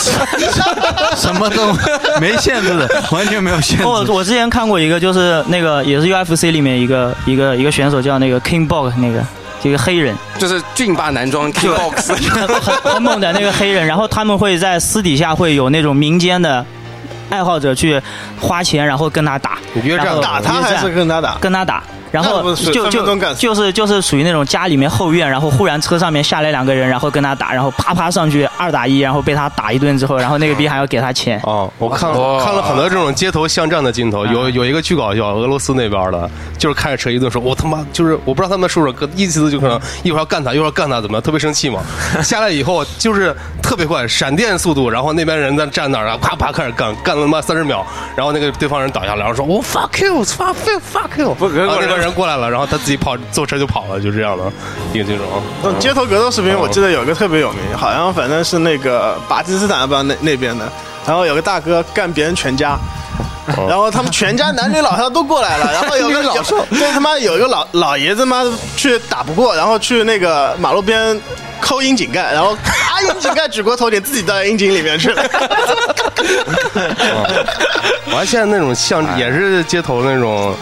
Speaker 2: 什么都没限制的，完全没有限制。
Speaker 5: 我我之前看过一个，就是那个也是 UFC 里面一个一个一个选手叫那个 King Bog 那个。一个黑人
Speaker 4: 就是俊霸男装 King Box，
Speaker 5: 很很很猛的那个黑人，然后他们会在私底下会有那种民间的爱好者去花钱，然后跟他打，
Speaker 8: 你觉
Speaker 5: 得这样
Speaker 3: 打他还是跟他打？
Speaker 5: 跟他打，然后就就就是就是属于那种家里面后院，然后忽然车上面下来两个人，然后跟他打，然后啪啪上去二打一，然后被他打一顿之后，然后那个逼还要给他钱。
Speaker 8: 哦，我看了看了很多这种街头巷战的镜头，有有一个巨搞笑，俄罗斯那边的，就是开着车一顿说，我他妈就是我不知道他们说说，意思就可能一会儿要干他，一会儿要干他，怎么样，特别生气嘛。下来以后就是特别快，闪电速度，然后那边人在站那儿，然后啪啪开始干，干了他妈三十秒，然后那个对方人倒下来，然后说我 fuck you，fuck you，fuck you，人过来了，然后他自己跑坐车就跑了，就这样的，一个这种。
Speaker 3: 街头格斗视频，我记得有一个特别有名，好像反正是那个巴基斯坦不知道那那边的，然后有个大哥干别人全家。然后他们全家男女老少都过来了，然后有个有对他妈有一个老老爷子妈去打不过，然后去那个马路边抠窨井盖，然后啊窨井盖举过头顶，自己掉窨井里面去了。
Speaker 8: 完，现在那种像也是街头那种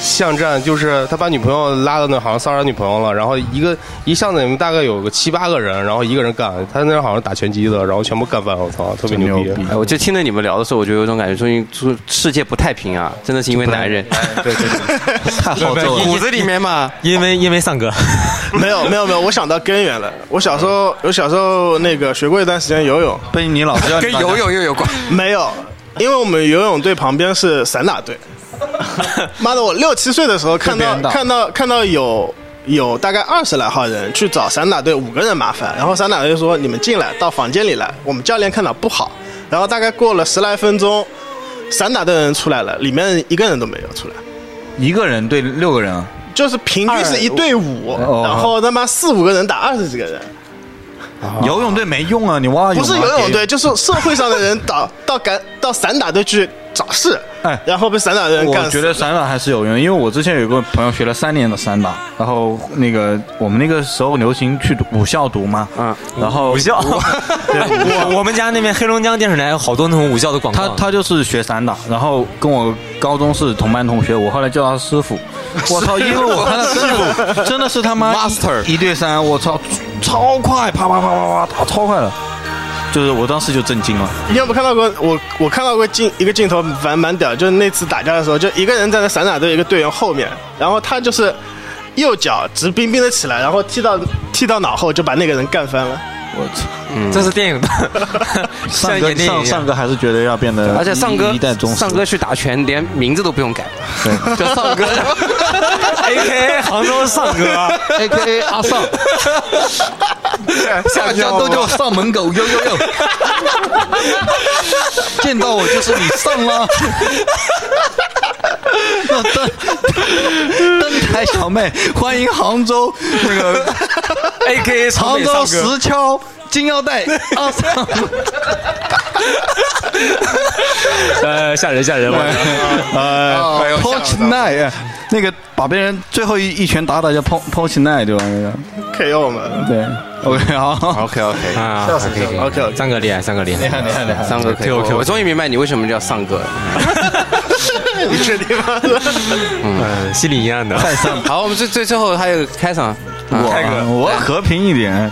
Speaker 8: 巷战，就是他把女朋友拉到那，好像骚扰女朋友了，然后一个一巷子里面大概有个七八个人，然后一个人干，他那好像打拳击的，然后全部干翻，我操，特别牛逼。
Speaker 4: 哎，我就听着你们聊的时候，我就有种感觉，终于说世界不太平啊，真的是因为男人，
Speaker 8: 对对 对，
Speaker 4: 太好揍了，骨子里面嘛，
Speaker 6: 因为因为丧哥，
Speaker 3: 没有没有没有，我想到根源了。我小时候我小时候那个学过一段时间游泳，
Speaker 2: 被你老师要
Speaker 4: 跟游泳又有关，
Speaker 3: 没有，因为我们游泳队旁边是散打队。妈的，我六七岁的时候看到看到看到有有大概二十来号人去找散打队五个人麻烦，然后散打队说你们进来到房间里来，我们教练看到不好，然后大概过了十来分钟，散打队的人出来了，里面一个人都没有出来。
Speaker 2: 一个人对六个人啊，
Speaker 3: 就是平均是一对五，
Speaker 2: 哦。
Speaker 3: 然后他妈四五个人打二十几个人，
Speaker 2: 游泳队没用啊，你蛙泳
Speaker 3: 不是游泳队，就是社会上的人打到赶到散打队去找事，
Speaker 2: 哎，
Speaker 3: 然后被散打的人干死。
Speaker 2: 我觉得散打还是有用，因为我之前有个朋友学了三年的散打，然后那个我们那个时候流行去武校读嘛，
Speaker 4: 嗯，
Speaker 2: 然后
Speaker 6: 武校
Speaker 2: 对
Speaker 6: 我我们家那边黑龙江电视台有好多那种武校的广
Speaker 2: 他
Speaker 6: 告。
Speaker 2: 他就是学散打，然后跟我高中是同班同学，我后来叫他师傅。我操，因为我看到真的真的是他妈
Speaker 4: Master
Speaker 2: 一对三，我操，超快，啪啪啪啪啪打超快了，就是我当时就震惊了。
Speaker 3: 你有没有看到过？我我看到过镜一个镜头，蛮蛮屌，就是那次打架的时候，就一个人站在散打队一个队员后面，然后他就是右脚直冰冰的起来，然后踢到踢到脑后，就把那个人干翻了。
Speaker 2: 我操，
Speaker 6: 这是电影的，
Speaker 2: 上哥上
Speaker 6: 一样。
Speaker 2: 上哥还是觉得要变得，
Speaker 4: 而且上哥
Speaker 2: 一代宗师。
Speaker 4: 上哥去打拳，连名字都不用改，
Speaker 2: 对。
Speaker 4: 叫上哥。
Speaker 6: A K A 杭州上哥
Speaker 2: ，，A K A 阿上，大家都叫上门狗，呦呦呦，见到我就是你上了。那登登 台小妹，欢迎杭州那个
Speaker 6: A K A
Speaker 2: 杭州。石敲金腰带阿尚。
Speaker 6: 呃，吓人吓人，我
Speaker 2: 呃
Speaker 4: 哎呦
Speaker 2: ，Punch Night，那个把别人最后一一拳打倒叫 Punch Punch Night 对吧？那个
Speaker 3: KO 嘛，
Speaker 2: 对，OK 好。
Speaker 4: OK OK，
Speaker 6: 啊
Speaker 3: 笑死
Speaker 6: 可以可以
Speaker 3: OK，OK。
Speaker 6: 三哥厉害，三哥厉害，厉害厉害厉
Speaker 4: 哥可以
Speaker 6: ，Q
Speaker 4: 我
Speaker 6: Q，
Speaker 4: 我终于明白你为什么叫上哥。了。
Speaker 3: 你确定吗？
Speaker 6: 嗯，心里阴暗的。
Speaker 4: 好，我们最最最后还有开场，啊
Speaker 2: 我我和平一点，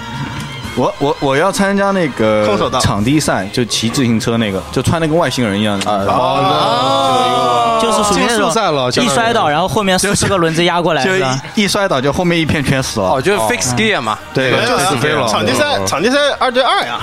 Speaker 2: 我我我要参加那个
Speaker 3: 空手道
Speaker 2: 场地赛，就骑自行车那个，就穿的跟外星人一样的。
Speaker 8: 哦，
Speaker 5: 就是属于那
Speaker 8: 竞速赛了
Speaker 5: 种一摔倒，然后后面四十个轮子压过来，
Speaker 2: 就？一一摔倒，就后面一片全死了。
Speaker 4: 哦，就是 fix gear 嘛，
Speaker 2: 对，就死飞了。
Speaker 3: 场地赛场地赛二对二呀，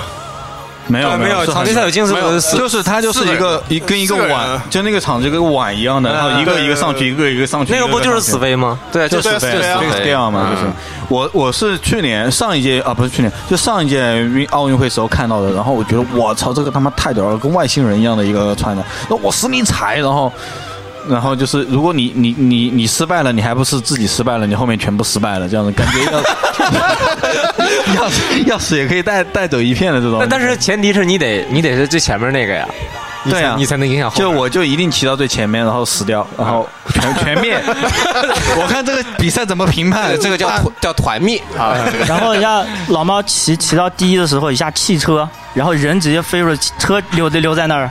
Speaker 2: 没有
Speaker 6: 没有，场地赛有镜子
Speaker 2: 没有，就是它就是一个一跟一个碗，就那个场就跟碗一样的，然后一个一个上去，一个一个上去。
Speaker 6: 那个不就是死
Speaker 2: 飞？
Speaker 6: 吗？
Speaker 4: 对，就
Speaker 2: 就是死
Speaker 3: 飞啊
Speaker 2: fix gear 嘛，就是我我是去年上一届啊，不是去年，就上一届运奥运会时候看到的，然后我觉得我操，这个他妈太屌了，跟外星人一样的一个穿的，那我使命踩，然后。然后就是，如果你你你你失败了，你还不是自己失败了，你后面全部失败了，这样子感觉要 要死要死也可以带带走一片的这种。
Speaker 6: 但但是前提是你得你得是最前面那个呀，你才
Speaker 2: 对啊
Speaker 6: 你才能影响后面。
Speaker 2: 就我就一定骑到最前面，然后死掉，然后全全灭。我看这个比赛怎么评判，
Speaker 4: 这个叫团叫团灭啊。
Speaker 5: 然后一下老猫骑骑到第一的时候，一下汽车，然后人直接飞入车留留在那儿，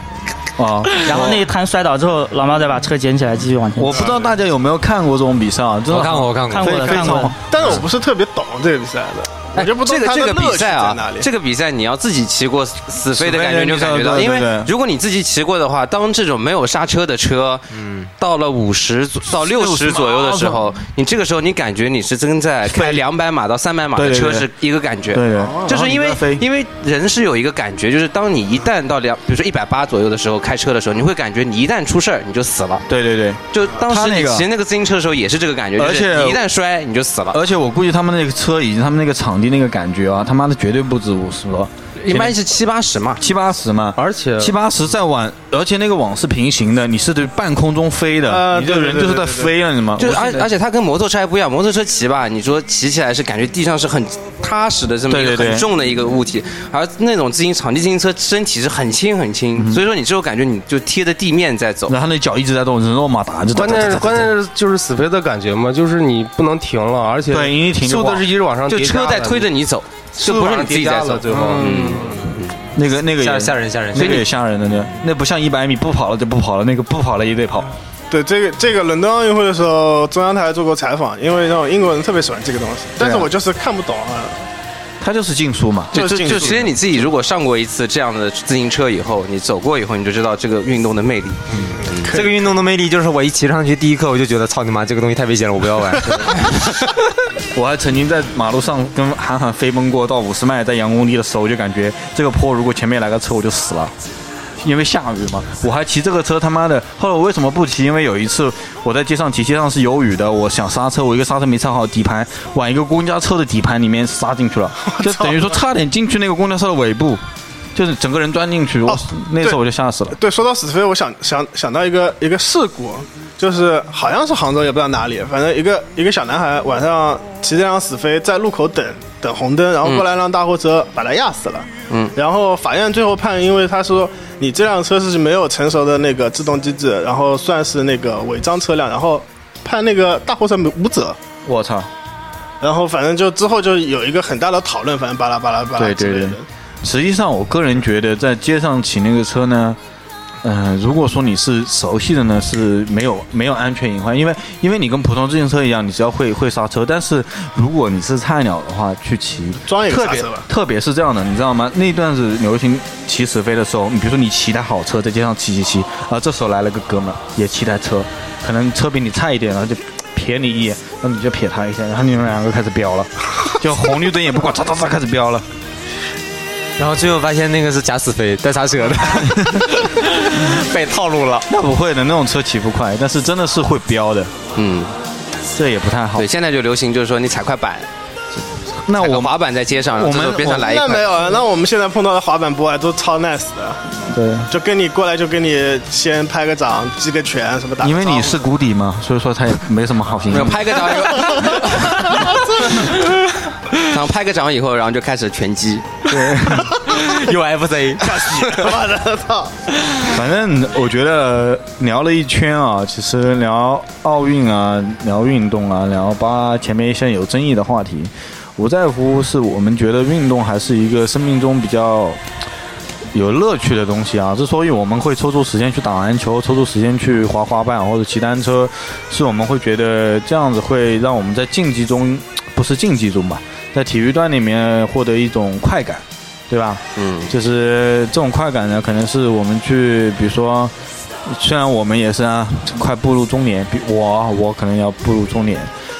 Speaker 2: 啊。
Speaker 5: 然后那一摊摔倒之后，老猫再把车捡起来继续往前。
Speaker 2: 我不知道大家有没有看过这种比赛啊？真的
Speaker 6: 我看过我看过
Speaker 5: 看过的
Speaker 2: 非非常
Speaker 5: 看过，
Speaker 3: 但是我不是特别懂这个比赛的。
Speaker 4: 哎，
Speaker 3: 就不懂
Speaker 4: 这个这个比赛啊这个比赛你要自己骑过死飞的感觉，你就感觉到，因为如果你自己骑过的话，当这种没有刹车的车，嗯，到了五十到六十左右的时候，你这个时候你感觉你是真在开两百码到三百码的车是一个感觉，
Speaker 2: 对对。
Speaker 4: 就是因为因为人是有一个感觉，就是当你一旦到两，比如说一百八左右的时候开车的时候，你会感觉你一旦出事儿你就死了。
Speaker 2: 对对对，
Speaker 4: 就当时你骑那个自行车的时候也是这个感觉，
Speaker 2: 而且
Speaker 4: 你一旦摔你就死了。
Speaker 2: 而且我估计他们那个车以及他们那个场地那个感觉啊，他妈的绝对不止五十多，
Speaker 4: 一般是七八十嘛，
Speaker 2: 七八十嘛，
Speaker 8: 而且
Speaker 2: 七八十再往，而且那个网是平行的，你是对半空中飞的，
Speaker 3: 呃
Speaker 2: 你这个人就是在飞了，你吗？
Speaker 4: 就是而而且它跟摩托车还不一样，摩托车骑吧，你说骑起来是感觉地上是很踏实的这么一个很重的一个物体，而那种自行场地自行车身体是很轻很轻，
Speaker 2: 嗯
Speaker 4: 所以说你这种感觉你就贴着地面在走。
Speaker 2: 然后那脚一直在动，人肉马达就
Speaker 8: 关键是关键是就是死飞的感觉嘛，就是你不能停了，而且
Speaker 2: 对你一停就
Speaker 8: 速度是一直往上
Speaker 4: 就车在推着你走，就不是你自己在走。
Speaker 8: 最后
Speaker 4: 嗯，
Speaker 2: 那个那个
Speaker 6: 吓
Speaker 2: 也
Speaker 6: 吓人吓人
Speaker 2: 那个也吓人的那那不像一百米不跑了就不跑了，那个不跑了也得跑。
Speaker 3: 对这个这个伦敦奥运会的时候，中央台做过采访，因为那种英国人特别喜欢这个东西，但是我就是看不懂啊。
Speaker 2: 它就是竞速嘛，
Speaker 4: 就就就其实你自己如果上过一次这样的自行车以后，你走过以后，你就知道这个运动的魅力。
Speaker 6: 这个运动的魅力就是我一骑上去第一刻我就觉得操你妈这个东西太危险了，我不要玩。
Speaker 2: 我还曾经在马路上跟韩寒飞奔过到五十迈，在杨公里的时候，我就感觉这个坡如果前面来个车我就死了。因为下雨嘛，我还骑这个车他妈的。后来我为什么不骑？因为有一次我在街上骑，街上是有雨的，我想刹车，我一个刹车没刹好，底盘往一个公交车的底盘里面刹进去了，就等于说差点进去那个公交车的尾部，就是整个人钻进去。我、那时候我就吓死了。
Speaker 3: 对，说到死飞，我想想想到一个一个事故，就是好像是杭州，也不知道哪里，反正一个一个小男孩晚上骑这辆死飞在路口等等红灯，然后过来一辆大货车把他压死了。
Speaker 4: 嗯，
Speaker 3: 然后法院最后判，因为他说你这辆车是没有成熟的那个制动机制，然后算是那个违章车辆，然后判那个大货车无责。
Speaker 2: 我操！
Speaker 3: 然后反正就之后就有一个很大的讨论，反正巴拉巴拉巴拉
Speaker 2: 对对对实际上我个人觉得在街上骑那个车呢，嗯、如果说你是熟悉的呢，是没有没有安全隐患，因为因为你跟普通自行车一样，你只要会会刹车。但是如果你是菜鸟的话，去骑
Speaker 3: 装一个
Speaker 2: 特别
Speaker 3: 刹车吧
Speaker 2: 特别是这样的，你知道吗？那段子流行骑死飞的时候，你比如说你骑台好车在街上骑骑骑，啊，这时候来了个哥们儿也骑台车，可能车比你菜一点，然后就瞥你一眼，然后你就瞥他一下，然后你们两个开始飙了，就红绿灯也不管，嚓嚓嚓开始飙了。
Speaker 6: 然后最后发现那个是假死飞带刹车的，被套路了。
Speaker 2: 那不会的，那种车起步快，但是真的是会飙的，
Speaker 4: 嗯，
Speaker 2: 这也不太好
Speaker 4: 对，。现在就流行就是说你踩块板，
Speaker 2: 那我
Speaker 4: 滑板在街上，
Speaker 2: 我们
Speaker 4: 边上来一块。
Speaker 3: 那没有啊，那我们现在碰到的滑板博爱都超 nice 的，
Speaker 2: 对，
Speaker 3: 就跟你过来就跟你先拍个掌、击个拳什么打个招呼。
Speaker 2: 因为你是谷底嘛，所以说他也没什么好心
Speaker 4: 没有。拍个掌以后，然后拍个掌以后，然后就开始拳击。
Speaker 6: 有 FC，
Speaker 3: 我操！
Speaker 2: 反正我觉得聊了一圈啊，其实聊奥运啊，聊运动啊，聊把前面一些有争议的话题，无在乎是我们觉得运动还是一个生命中比较有乐趣的东西啊。之所以我们会抽出时间去打篮球，抽出时间去滑滑板或者骑单车，是我们会觉得这样子会让我们在竞技中，不是竞技中吧，在体育段里面获得一种快感。对吧？
Speaker 4: 嗯，
Speaker 2: 就是这种快感呢，可能是我们去，比如说，虽然我们也是啊，快步入中年，比我我可能要步入中年，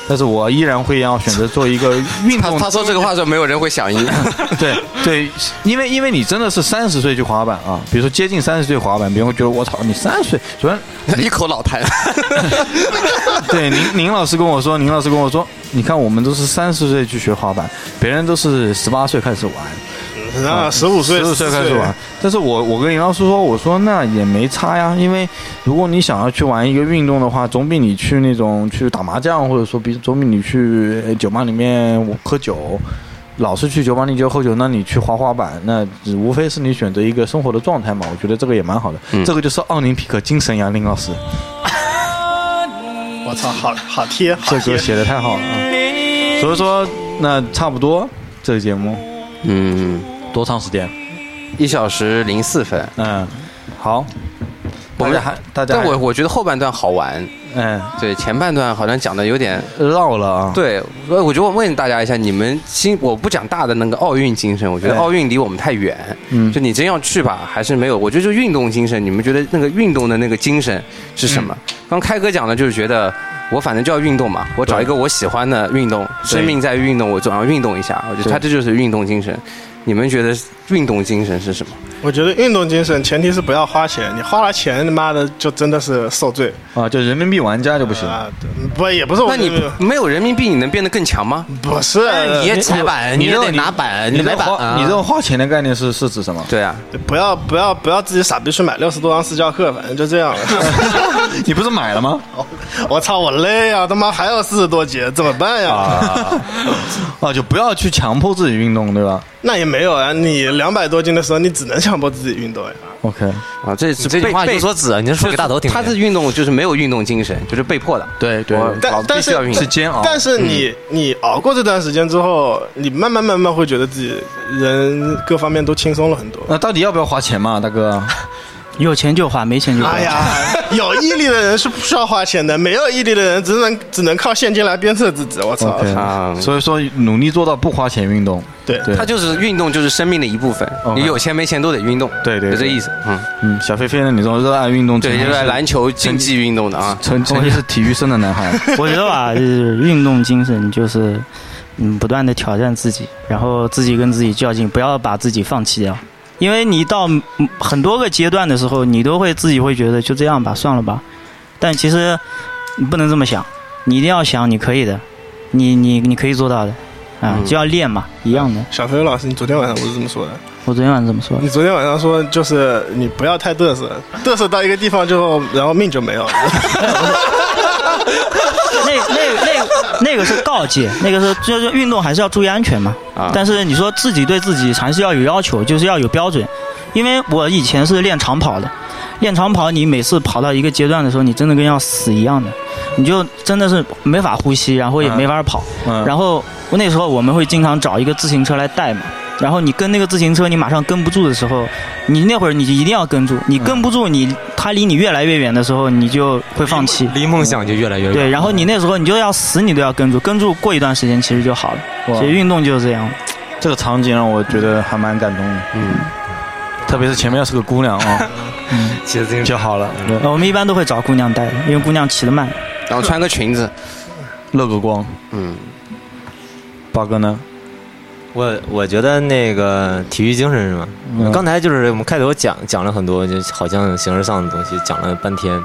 Speaker 2: 但是我依然会要选择做一个运动。
Speaker 4: 他他说这个话的时候，没有人会响应。
Speaker 2: 对对，因为因为你真的是三十岁去滑板啊，比如说接近三十岁滑板，别人会觉得我操，你三十岁，主要
Speaker 4: 一口老痰。
Speaker 2: 对，宁宁老师跟我说，宁老师跟我说，你看我们都是三十岁去学滑板，别人都是十八岁开始玩。
Speaker 3: 啊，十五岁、
Speaker 2: 十五岁开始玩，但是我我跟林老师说，我说那也没差呀，因为如果你想要去玩一个运动的话，总比你去那种去打麻将，或者说比总比你去呃酒吧里面喝酒，老是去酒吧里就喝酒，那你去滑滑板，那只无非是你选择一个生活的状态嘛，我觉得这个也蛮好的，
Speaker 4: 嗯。
Speaker 2: 这个就是奥林匹克精神呀，林老师，
Speaker 3: 我操，好好贴，好贴。
Speaker 2: 这歌写的太好了啊，所以说那差不多这个节目。
Speaker 4: 嗯，
Speaker 2: 多长时间？
Speaker 4: 一小时零四分。
Speaker 2: 嗯，好，
Speaker 4: 我们
Speaker 2: 还大家还
Speaker 4: 但我我觉得后半段好玩，
Speaker 2: 嗯，
Speaker 4: 对，前半段好像讲的有点
Speaker 2: 绕了啊。
Speaker 4: 对，所以我就问大家一下，你们心我不讲大的那个奥运精神，我觉得
Speaker 2: 哎
Speaker 4: 奥运离我们太远。
Speaker 2: 嗯
Speaker 4: 就你真要去吧，还是没有。我觉得就运动精神，你们觉得那个运动的那个精神是什么？
Speaker 2: 嗯
Speaker 4: 刚开哥讲的就是觉得我反正就要运动嘛，我找一个我喜欢的运动，生命在于运动，我总要运动一下。我觉得他这就是运动精神。你们觉得运动精神是什么？
Speaker 3: 我觉得运动精神前提是不要花钱，你花了钱，他妈的就真的是受罪
Speaker 2: 啊！就人民币玩家就不行
Speaker 3: 啊！不也不是我
Speaker 4: 那你没有人民币，你能变得更强吗？
Speaker 3: 不是，
Speaker 6: 你也踩板，你也得拿板，
Speaker 2: 你这
Speaker 6: 买板啊。
Speaker 2: 你这种花钱的概念是是指什么？
Speaker 4: 对啊，
Speaker 3: 不要不要不要自己傻逼去买六十多张私教课，反正就这样。
Speaker 2: 你不是买了吗？
Speaker 3: 我操，我累啊！他妈还有四十多节，怎么办呀？
Speaker 2: 啊，就不要去强迫自己运动，对吧
Speaker 3: 那也没有啊，你两百多斤的时候，你只能强迫自己运动呀。
Speaker 2: ？OK，
Speaker 4: 啊，这是
Speaker 6: 这句话就说子，你是说给大头听。
Speaker 4: 他是运动就是没有运动精神，就是被迫的。
Speaker 2: 对对
Speaker 3: 但但是
Speaker 4: 要运动。
Speaker 2: 是煎熬。
Speaker 3: 但是你你熬过这段时间之后，你慢慢慢慢会觉得自己人各方面都轻松了很多。
Speaker 2: 那到底要不要花钱嘛，大哥？
Speaker 5: 有钱就花，没钱就花。
Speaker 3: 哎呀，有毅力的人是不需要花钱的，没有毅力的人只能只能靠现金来鞭策自己。我操
Speaker 2: 所以说努力做到不花钱运动。
Speaker 3: 对
Speaker 2: 对
Speaker 4: 他就是运动，就是生命的一部分。你有钱没钱都得运动，
Speaker 2: 对对对
Speaker 4: 就这意思。嗯，
Speaker 2: 嗯，小飞飞呢？你这种热爱运动，
Speaker 4: 对，热爱篮球竞技运动的啊。
Speaker 2: 成成绩 是体育生的男孩。
Speaker 5: 我觉得吧，就是运动精神就是，嗯，不断的挑战自己，然后自己跟自己较劲，不要把自己放弃掉。因为你到嗯很多个阶段的时候，你都会自己会觉得就这样吧，算了吧。但其实你不能这么想，你一定要想你可以的，你你你可以做到的，啊，
Speaker 4: 嗯
Speaker 5: 就要练嘛，一样的。
Speaker 3: 小飞老师，你昨天晚上不是这么说的？
Speaker 5: 我昨天晚上这么说的
Speaker 3: 你。昨天晚上说就是你不要太嘚瑟，嘚瑟到一个地方之后，然后命就没有了。
Speaker 5: 那那那那个是告诫，那个是就是运动还是要注意安全嘛。
Speaker 4: 啊
Speaker 5: 但是你说自己对自己还是要有要求，就是要有标准。因为我以前是练长跑的，练长跑你每次跑到一个阶段的时候，你真的跟要死一样的，你就真的是没法呼吸，然后也没法跑。
Speaker 2: 嗯，
Speaker 5: 然后那时候我们会经常找一个自行车来带嘛。然后你跟那个自行车，你马上跟不住的时候，你那会儿你就一定要跟住。你跟不住你，它离你越来越远的时候，你就会放弃。
Speaker 6: 离梦想就越来越远。
Speaker 5: 对，然后你那时候你就要死，你都要跟住，跟住过一段时间其实就好了。其实运动就是这样。
Speaker 2: 这个场景让我觉得还蛮感动的。
Speaker 4: 嗯，
Speaker 2: 特别是前面要是个姑娘啊，
Speaker 6: 其实这
Speaker 2: 就好了。
Speaker 5: 我们一般都会找姑娘带，因为姑娘骑得慢。
Speaker 4: 然后穿个裙子，
Speaker 2: 露个光。
Speaker 4: 嗯，
Speaker 2: 八哥呢？
Speaker 6: 我我觉得那个体育精神是吗？
Speaker 2: 嗯
Speaker 6: 刚才就是我们开头讲讲了很多，就好像形式上的东西，讲了半天，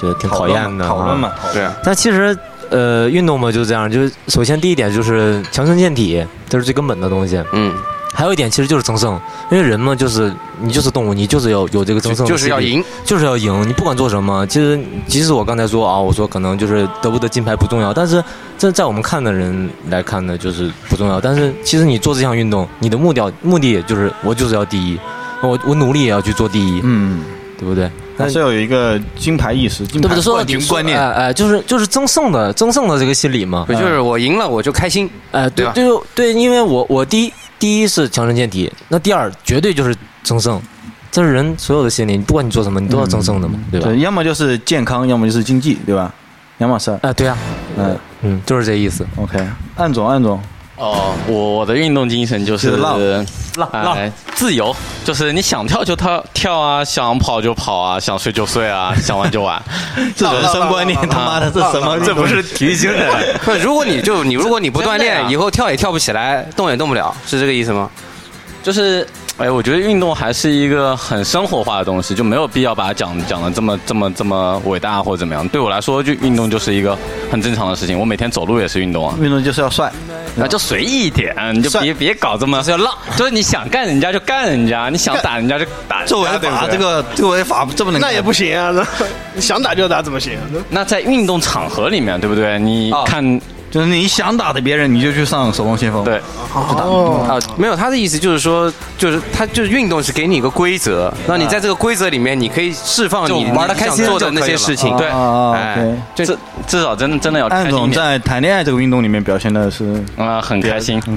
Speaker 6: 觉得挺讨厌的。
Speaker 2: 讨论嘛
Speaker 6: 啊。，
Speaker 4: 对啊，
Speaker 6: 但其实，呃，运动嘛就这样，就是首先第一点就是强身健体，这是最根本的东西。
Speaker 4: 嗯，
Speaker 6: 还有一点其实就是争胜，因为人嘛就是你就是动物，你就是要有这个争胜
Speaker 4: 就是要赢。
Speaker 6: 就是要赢，你不管做什么，其实即使我刚才说啊，我说可能就是得不得金牌不重要，但是这在我们看的人来看呢，就是不重要。但是其实你做这项运动，你的目标目的也就是我就是要第一，我我努力也要去做第一，
Speaker 2: 嗯，
Speaker 6: 对不对？
Speaker 2: 但是要有一个金牌意识，金牌
Speaker 6: 对？
Speaker 2: 冠军观念。
Speaker 6: 哎哎，就是就是争胜的争胜的这个心理嘛
Speaker 4: 不。就是我赢了我就开心，
Speaker 6: 哎，
Speaker 4: 对吧
Speaker 6: 对对对，因为我我第一第一是强身健体，那第二绝对就是增胜，这是人所有的心理，不管你做什么，你都要增胜的嘛，对吧？
Speaker 2: 对，要么就是健康，要么就是经济，对吧？两码事。
Speaker 6: 哎，对啊，
Speaker 2: 嗯
Speaker 6: 嗯，就是这意思。
Speaker 2: ，OK。暗总，暗总，
Speaker 10: 哦，我我的运动精神就是
Speaker 2: 就是浪
Speaker 10: 浪
Speaker 2: 浪
Speaker 10: 自由，就是你想跳就跳跳啊，想跑就跑啊，想睡就睡啊，想玩就玩。
Speaker 2: 这人生观念，他妈的，这什么？
Speaker 10: 这不是体育精神。
Speaker 4: 不，如果你就你如果你不锻炼，以后跳也跳不起来，动也动不了，是这个意思吗？
Speaker 10: 就是，哎，我觉得运动还是一个很生活化的东西，就没有必要把它讲讲的这么这么这么伟大或者怎么样。对我来说，就运动就是一个很正常的事情。我每天走路也是运动啊。
Speaker 2: 运动就是要帅，
Speaker 10: 那就随意一点，你就别别搞这么
Speaker 6: 是要浪，
Speaker 10: 就是你想干人家就干人家，你想打人家就打人家。
Speaker 2: 这违
Speaker 10: 对不对
Speaker 2: 法，这个这个违法，这么能。
Speaker 3: 那也不行啊，那你 想打就打怎么行？
Speaker 10: 那在运动场合里面，对不对？你
Speaker 2: 哦
Speaker 10: 看，
Speaker 2: 就是你想打的别人，你就去上守望先锋。
Speaker 10: 对，
Speaker 3: 哦，
Speaker 4: 啊，没有，他的意思就是说，就是他就是运动是给你一个规则，那你在这个规则里面，你可以释放
Speaker 10: 就
Speaker 4: 你
Speaker 10: 玩的开心
Speaker 4: 做的那些事情。
Speaker 10: 对
Speaker 2: 啊
Speaker 4: 哎。就
Speaker 10: 至至少真的真的要开
Speaker 2: 暗总
Speaker 10: 心。
Speaker 2: 在谈恋爱这个运动里面表现的是，
Speaker 10: 啊，很开心，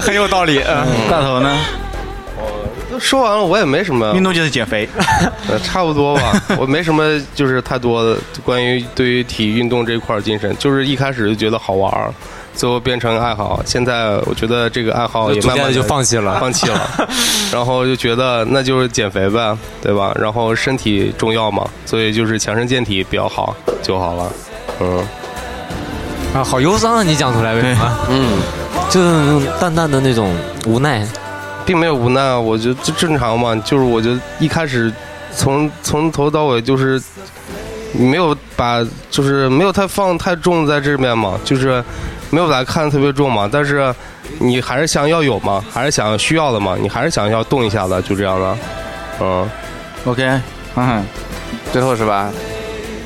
Speaker 10: 很有道理。嗯，
Speaker 2: 大头呢？
Speaker 8: 说完了，我也没什么
Speaker 2: 运动就是减肥，
Speaker 8: 呃，差不多吧。我没什么就是太多的关于对于体育运动这一块儿精神，就是一开始就觉得好玩儿，最后变成爱好。现在我觉得这个爱好也慢慢地
Speaker 6: 就放弃了
Speaker 8: 放弃了。然后就觉得那就是减肥呗，对吧？然后身体重要嘛，所以就是强身健体比较好就好了。嗯，
Speaker 6: 啊，好忧伤啊！你讲出来为什么？
Speaker 4: 嗯，
Speaker 6: 就是淡淡的那种无奈。
Speaker 8: 并没有无奈，我觉得这正常嘛。就是我觉得一开始从从头到尾就是没有把就是没有太放太重在这边嘛，就是没有把它看得特别重嘛。但是你还是想要有嘛，还是想需要的嘛，你还是想要动一下的，就这样的。嗯
Speaker 2: ，OK，嗯，
Speaker 4: 最后是吧？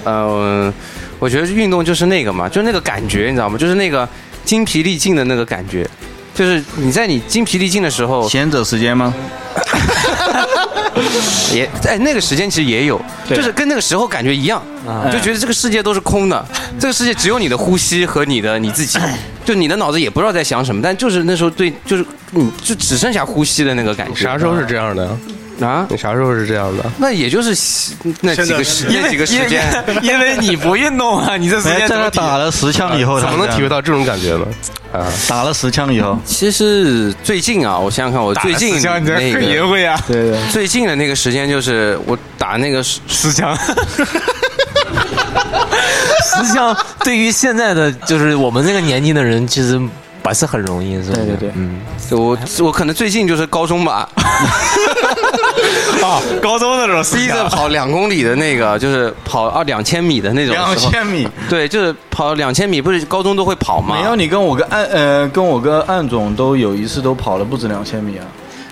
Speaker 4: 嗯、我觉得运动就是那个嘛，就那个感觉，你知道吗？就是那个精疲力尽的那个感觉，就是你在你精疲力尽的时候，
Speaker 2: 闲者时间吗？
Speaker 4: 也哎，那个时间其实也有，
Speaker 2: 对
Speaker 4: 就是跟那个时候感觉一样，
Speaker 2: 啊
Speaker 4: 就觉得这个世界都是空的，这个世界只有你的呼吸和你的你自己，就你的脑子也不知道在想什么，但就是那时候对，就是你就只剩下呼吸的那个感觉。
Speaker 8: 啥时候是这样的？
Speaker 4: 啊？
Speaker 8: 你啥时候是这样的？
Speaker 4: 那也就是那几个时那几个时间，
Speaker 5: 因为你不运动啊，你这时
Speaker 2: 间在他
Speaker 5: 间怎么体
Speaker 2: 打了十枪以后，
Speaker 8: 怎么能体会到这种感觉呢？啊，
Speaker 2: 打了十枪以后，
Speaker 4: 其实最近啊，我想想看，我最近那个
Speaker 5: 会啊？
Speaker 2: 对对，
Speaker 4: 最近的那个时间就是我打那个
Speaker 5: 十枪。
Speaker 6: 实际上，对于现在的就是我们这个年纪的人，其实不是很容易，是吧？
Speaker 2: 对对对
Speaker 6: 嗯，
Speaker 4: 我我可能最近就是高中吧，
Speaker 5: 啊，高中的时候
Speaker 4: 逼着跑两公里的那个，就是跑二两千米的那种。
Speaker 2: 两千米。
Speaker 4: 对，就是跑两千米，不是高中都会跑吗？
Speaker 2: 没有，你跟我跟安呃跟我跟安总都有一次都跑了不止两千米啊。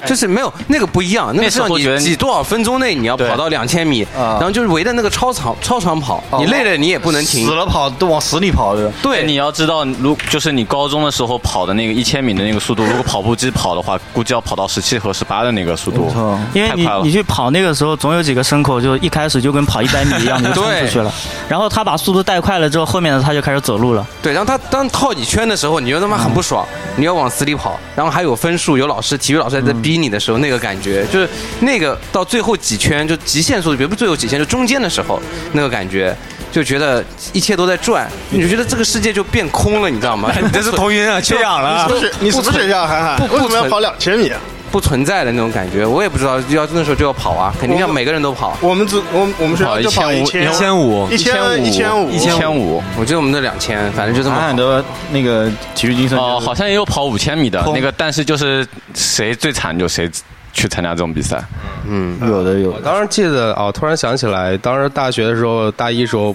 Speaker 4: 就是没有那个不一样，那个是你几多少分钟内你要跑到两千米，
Speaker 2: 啊
Speaker 4: 然后就是围着那个操场操场跑，你累了你也不能停
Speaker 2: 死。了跑都往死里跑的。
Speaker 4: 对，
Speaker 10: 你要知道，如就是你高中的时候跑的那个一千米的那个速度，如果跑步机跑的话，估计要跑到十七和十八的那个速度。
Speaker 5: 因为你
Speaker 10: 太快了
Speaker 5: 你去跑那个时候，总有几个牲口就一开始就跟跑一百米一样，你就冲出去了。然后他把速度带快了之后，后面的他就开始走路了。
Speaker 4: 对，然后他当套你圈的时候，你就他妈很不爽，你要往死里跑，然后还有分数，有老师，体育老师还在逼你的时候，那个感觉就是那个到最后几圈就极限速度，别不最后几圈，就中间的时候那个感觉。就觉得一切都在转，你就觉得这个世界就变空了，你知道吗？
Speaker 5: 你这是头晕啊，缺氧了啊。
Speaker 3: 不是你什么学校，涵涵？为什么要跑两千米啊？
Speaker 4: 不存在的那种感觉，我也不知道，要那时候就要跑啊，肯定要每个人都跑。
Speaker 3: 我们只我们我们学校就跑一千五
Speaker 6: 一千五，
Speaker 3: 一千一千五
Speaker 10: 一千五。
Speaker 4: 我记得我们的两千，反正就这么跑。
Speaker 2: 韩寒的那个体育精神
Speaker 10: 哦，好像也有跑五千米的那个，但是就是谁最惨就谁去参加这种比赛。
Speaker 4: 嗯，
Speaker 2: 有的有的。
Speaker 8: 我当时记得哦，突然想起来，当时大学的时候，大一时候，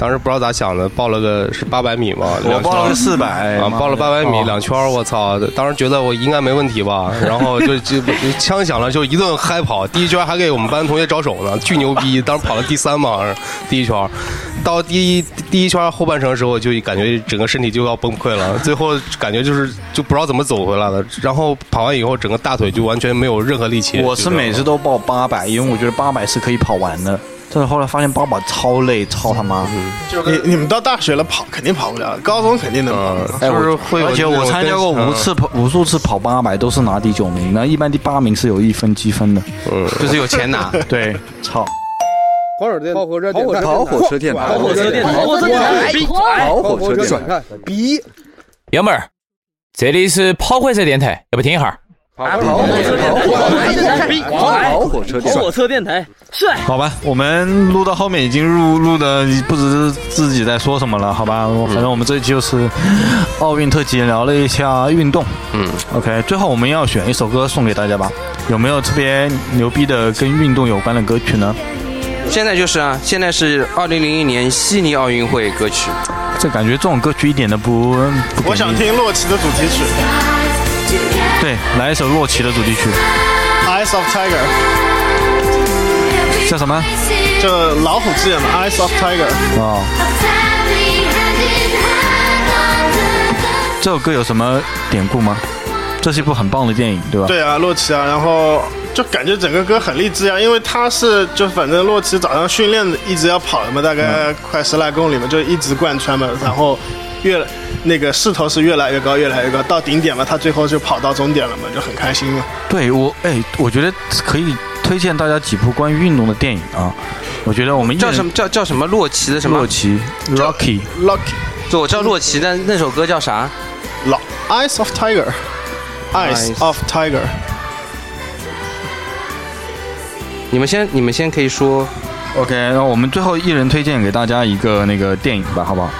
Speaker 8: 当时不知道咋想的，报了个是八百米嘛，
Speaker 2: 我报了个四百
Speaker 8: 啊，报了八百米
Speaker 2: 哦
Speaker 8: 两圈儿，我操！当时觉得我应该没问题吧，然后就就枪响了，就一顿嗨跑。第一圈还给我们班同学招手呢，巨牛逼！当时跑了第三嘛，第一圈，到第一第一圈后半程的时候，就感觉整个身体就要崩溃了，最后感觉就是就不知道怎么走回来了。然后跑完以后，整个大腿就完全没有任何力气。
Speaker 2: 我是每次都报八百，因为我觉得八百是可以跑完的。但是后来发现八百超累，超他妈。
Speaker 3: 你你们到大学了跑肯定跑不了，高中肯定能跑。
Speaker 2: 哎，
Speaker 8: 就是
Speaker 2: 我
Speaker 8: 会有
Speaker 2: 而且我参加过无次跑无数次跑八百，都是拿第九名。那一般第八名是有一分积分的。
Speaker 8: 嗯，
Speaker 4: 就是有钱拿。
Speaker 2: 对，操。
Speaker 11: 跑火电，跑火车电台，
Speaker 12: 跑火车电台，
Speaker 11: 跑火车电台，
Speaker 12: 跑火车电台，跑火车电台，
Speaker 11: 逼。
Speaker 13: 爷们儿，这里是跑火车电台，要不听一下儿？
Speaker 12: 跑火车电台，跑火车电台，
Speaker 5: 跑火车电台，帅。
Speaker 2: 好吧，我们录到后面已经录录的不知自己在说什么了，好吧？反正我们这一期就是奥运特辑，聊了一下运动。
Speaker 4: 嗯
Speaker 2: ，OK，最后我们要选一首歌送给大家吧。有没有特别牛逼的跟运动有关的歌曲呢？
Speaker 4: 现在就是啊，现在是二零零一年悉尼奥运会歌曲。
Speaker 2: 这感觉这种歌曲一点都不不。
Speaker 3: 我想听洛奇的主题曲
Speaker 2: 对，来一首洛奇的主题曲，《
Speaker 3: Eyes of Tiger》，
Speaker 2: 叫什么？
Speaker 3: 就老虎之眼的《Eyes of Tiger》。
Speaker 2: 哦，这首歌有什么典故吗？这是一部很棒的电影，对吧？
Speaker 3: 对啊，洛奇啊，然后就感觉整个歌很励志啊，因为他是就反正洛奇早上训练一直要跑的嘛，大概快十来公里嘛，就一直贯穿嘛，然后越那个势头是越来越高，越来越高，到顶点了，他最后就跑到终点了嘛，就很开心嘛。
Speaker 2: 对我，哎，我觉得可以推荐大家几部关于运动的电影啊。我觉得我们
Speaker 4: 叫什么叫叫什么洛奇的什么
Speaker 2: 洛奇 Rocky
Speaker 3: Rocky，
Speaker 4: 对，我知道洛奇，但那首歌叫啥？
Speaker 3: 老 Eyes of Tiger，Eyes
Speaker 4: Eyes
Speaker 3: of Tiger。
Speaker 4: 你们先，你们先可以说。
Speaker 2: OK，那我们最后一人推荐给大家一个那个电影吧，好不好？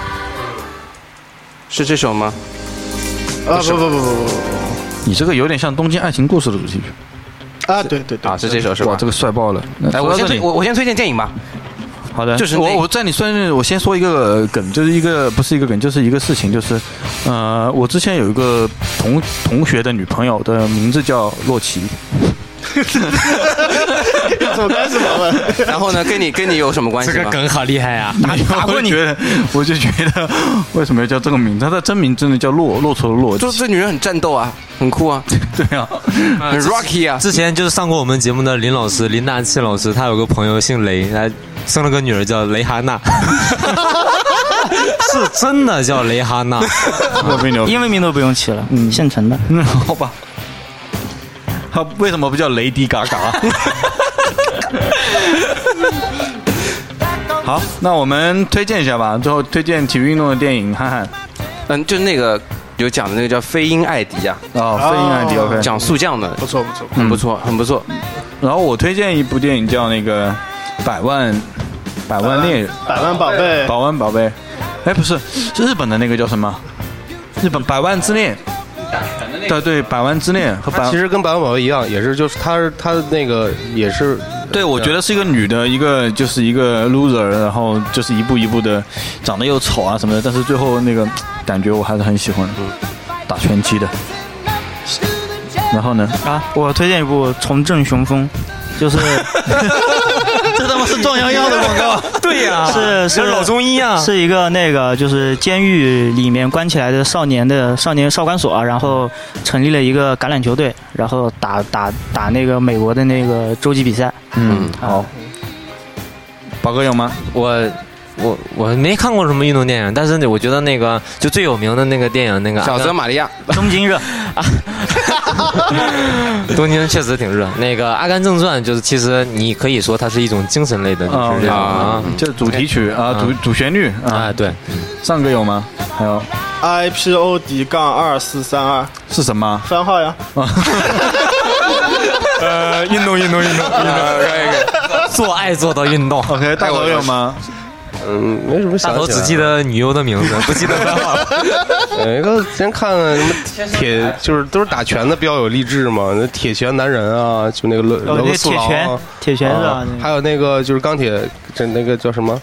Speaker 4: 是这首吗？
Speaker 3: 啊不不不不不不
Speaker 2: 你这个有点像《东京爱情故事》的主题曲。
Speaker 3: 啊，对对对，
Speaker 4: 啊，是这首是吧
Speaker 2: 哇，？这个帅爆了！
Speaker 4: 哎，我先推我我先推荐电影吧。
Speaker 2: 好的，
Speaker 4: 就是
Speaker 2: 我我在你算是我先说一个梗，就是一个不是一个梗，就是一个事情，就是呃，我之前有一个同同学的女朋友的名字叫洛奇，
Speaker 3: 怎么开始访问？
Speaker 4: 然后呢，跟你跟你有什么关系吗？
Speaker 6: 这个梗好厉害啊！
Speaker 2: 打 打过你，我就觉得为什么要叫这个名字？她的真名真的叫骆骆驼的骆
Speaker 4: 就
Speaker 2: 奇，
Speaker 4: 这女人很战斗啊，很酷啊，
Speaker 2: 对啊，
Speaker 4: 很 rocky 啊。
Speaker 6: 之前就是上过我们节目的林老师林大气老师，他有个朋友姓雷，他生了个女儿叫雷哈娜，是真的叫雷哈娜。
Speaker 5: 英文名都不用起了，嗯，现成的。
Speaker 2: 嗯，好吧。他为什么不叫雷迪嘎嘎？好，那我们推荐一下吧。最后推荐体育运动的电影，憨憨。
Speaker 4: 嗯，就那个有讲的那个叫《飞鹰艾迪》啊，
Speaker 2: 哦，飞鹰艾迪，OK，
Speaker 4: 讲速降的，
Speaker 3: 不错不错，
Speaker 4: 很不错，很不错。
Speaker 2: 然后我推荐一部电影叫那个《百万百万猎人》，
Speaker 3: 百万宝贝
Speaker 2: 百万宝贝。哎，不是，是日本的那个叫什么？日本百万之恋。对对，百万之恋和百
Speaker 8: 其实跟百万宝贝一样，也是就是他是他那个也是
Speaker 2: 对，我觉得是一个女的，一个就是一个 loser，然后就是一步一步的长得又丑啊什么的，但是最后那个感觉我还是很喜欢，打拳击的。然后呢？
Speaker 5: 啊，我推荐一部《重振雄风》，就是
Speaker 2: 这他妈是壮阳药的广告。
Speaker 6: 对呀、
Speaker 5: 是是
Speaker 6: 老中医啊，
Speaker 5: 是一个那个就是监狱里面关起来的少年的少年少管所，然后成立了一个橄榄球队，然后打打打那个美国的那个洲际比赛。
Speaker 2: 嗯，好。宝哥有吗？
Speaker 6: 我我我没看过什么运动电影，但是呢，我觉得那个就最有名的那个电影，那个
Speaker 4: 小泽玛利亚，
Speaker 5: 东京热啊，
Speaker 6: 东京确实挺热。那个《阿甘正传》就是其实你可以说它是一种精神类的，就是这样啊，
Speaker 2: 就是主题曲啊，主主旋律
Speaker 6: 啊，对。
Speaker 2: 上个有吗？还有
Speaker 3: I P O D 杠二四三二
Speaker 2: 是什么？
Speaker 3: 番号呀。
Speaker 2: 呃，运动运动运动运动，
Speaker 6: 做爱做到运动。
Speaker 2: OK，大头有吗？
Speaker 8: 嗯，没什么想。
Speaker 6: 大头只记得女优的名字，不记得番号。
Speaker 8: 有一个之前看了什么铁，就是都是打拳的，比较有励志嘛。那铁拳男人啊，就那个罗
Speaker 5: 哦那个
Speaker 8: 罗斯郎
Speaker 5: 铁拳铁拳是吧
Speaker 8: 啊还有那个就是钢铁，这那个叫什么？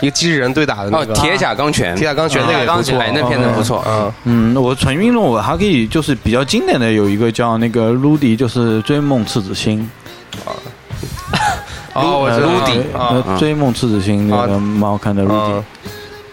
Speaker 8: 一个机器人对打的那个
Speaker 4: 哦铁甲钢拳
Speaker 8: 铁甲钢拳那个也不错，
Speaker 4: 哎那片子不错
Speaker 8: 嗯。
Speaker 2: 嗯，我纯运动我还可以，就是比较经典的有一个叫那个卢迪，就是追梦赤子心。
Speaker 8: 哦，我知道
Speaker 2: 追梦赤子心那个蛮好看的卢迪。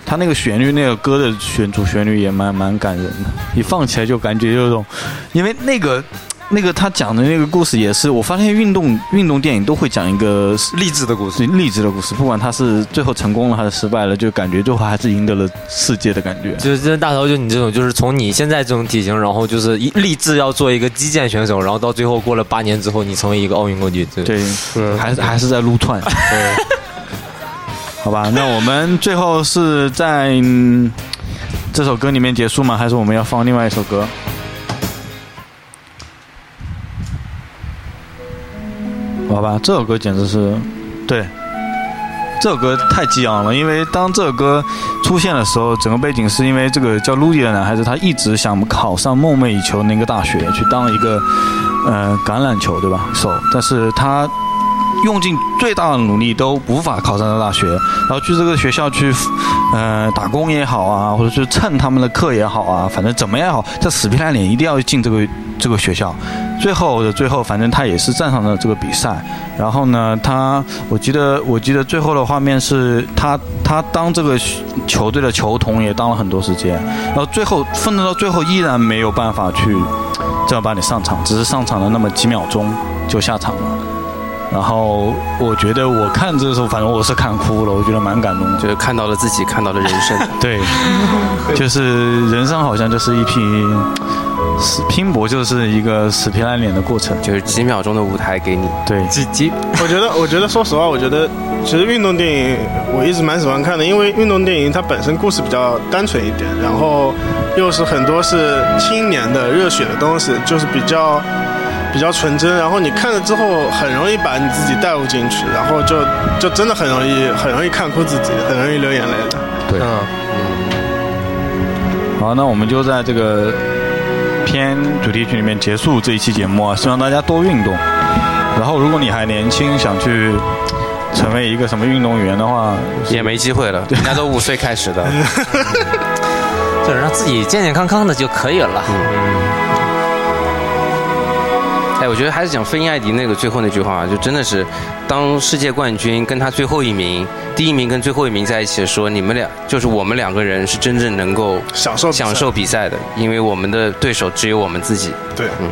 Speaker 2: 他那个旋律，那个歌的旋主旋律也蛮蛮感人的，一放起来就感觉有种，因为那个那个他讲的那个故事也是，我发现运动运动电影都会讲一个
Speaker 6: 励志的故事，
Speaker 2: 励志的故事，不管他是最后成功了还是失败了，就感觉最后还是赢得了世界的感觉。
Speaker 6: 就是这大头，就你这种，就是从你现在这种体型，然后就是一立志要做一个击剑选手，然后到最后过了八年之后，你成为一个奥运冠军。
Speaker 2: 对，还是还是在撸串。对 好吧，那我们最后是在、嗯这首歌里面结束吗？还是我们要放另外一首歌？好吧，这首歌简直是，对，这首歌太激昂了。因为当这首歌出现的时候，整个背景是因为这个叫卢迪的男孩子，他一直想考上梦寐以求那个大学，去当一个呃橄榄球对吧手，但是他用尽最大的努力都无法考上这个大学，然后去这个学校去，呃，打工也好啊，或者是蹭他们的课也好啊，反正怎么样也好，这死皮赖脸一定要进这个这个学校。最后的最后，反正他也是站上了这个比赛。然后呢，他我记得我记得最后的画面是他他当这个球队的球童也当了很多时间，然后最后奋斗到最后依然没有办法去正儿八经上场，只是上场了那么几秒钟就下场了。然后我觉得我看这时候，反正我是看哭了，我觉得蛮感动的。
Speaker 4: 就是看到了自己，看到了人生。
Speaker 2: 对，就是人生好像就是一匹死拼搏，就是一个死皮赖脸的过程，
Speaker 4: 就是几秒钟的舞台给你。
Speaker 2: 对，
Speaker 4: 几几。
Speaker 3: 我觉得，我觉得，说实话，我觉得其实运动电影我一直蛮喜欢看的，因为运动电影它本身故事比较单纯一点，然后又是很多是青年的热血的东西，就是比较比较纯真，然后你看了之后很容易把你自己带入进去，然后就就真的很容易很容易看哭自己，很容易流眼泪的。
Speaker 2: 对，
Speaker 8: 嗯，
Speaker 2: 好，那我们就在这个片主题曲里面结束这一期节目啊，希望大家多运动。然后，如果你还年轻，想去成为一个什么运动员的话，
Speaker 4: 也没机会了，人家都五岁开始的，
Speaker 6: 就是让自己健健康康的就可以了。
Speaker 4: 哎，我觉得还是讲菲尼艾迪那个最后那句话，就真的是，当世界冠军跟他最后一名，第一名跟最后一名在一起的时候，你们俩就是我们两个人是真正能够
Speaker 3: 享受
Speaker 4: 享受比赛的，因为我们的对手只有我们自己。
Speaker 3: 对，
Speaker 4: 嗯。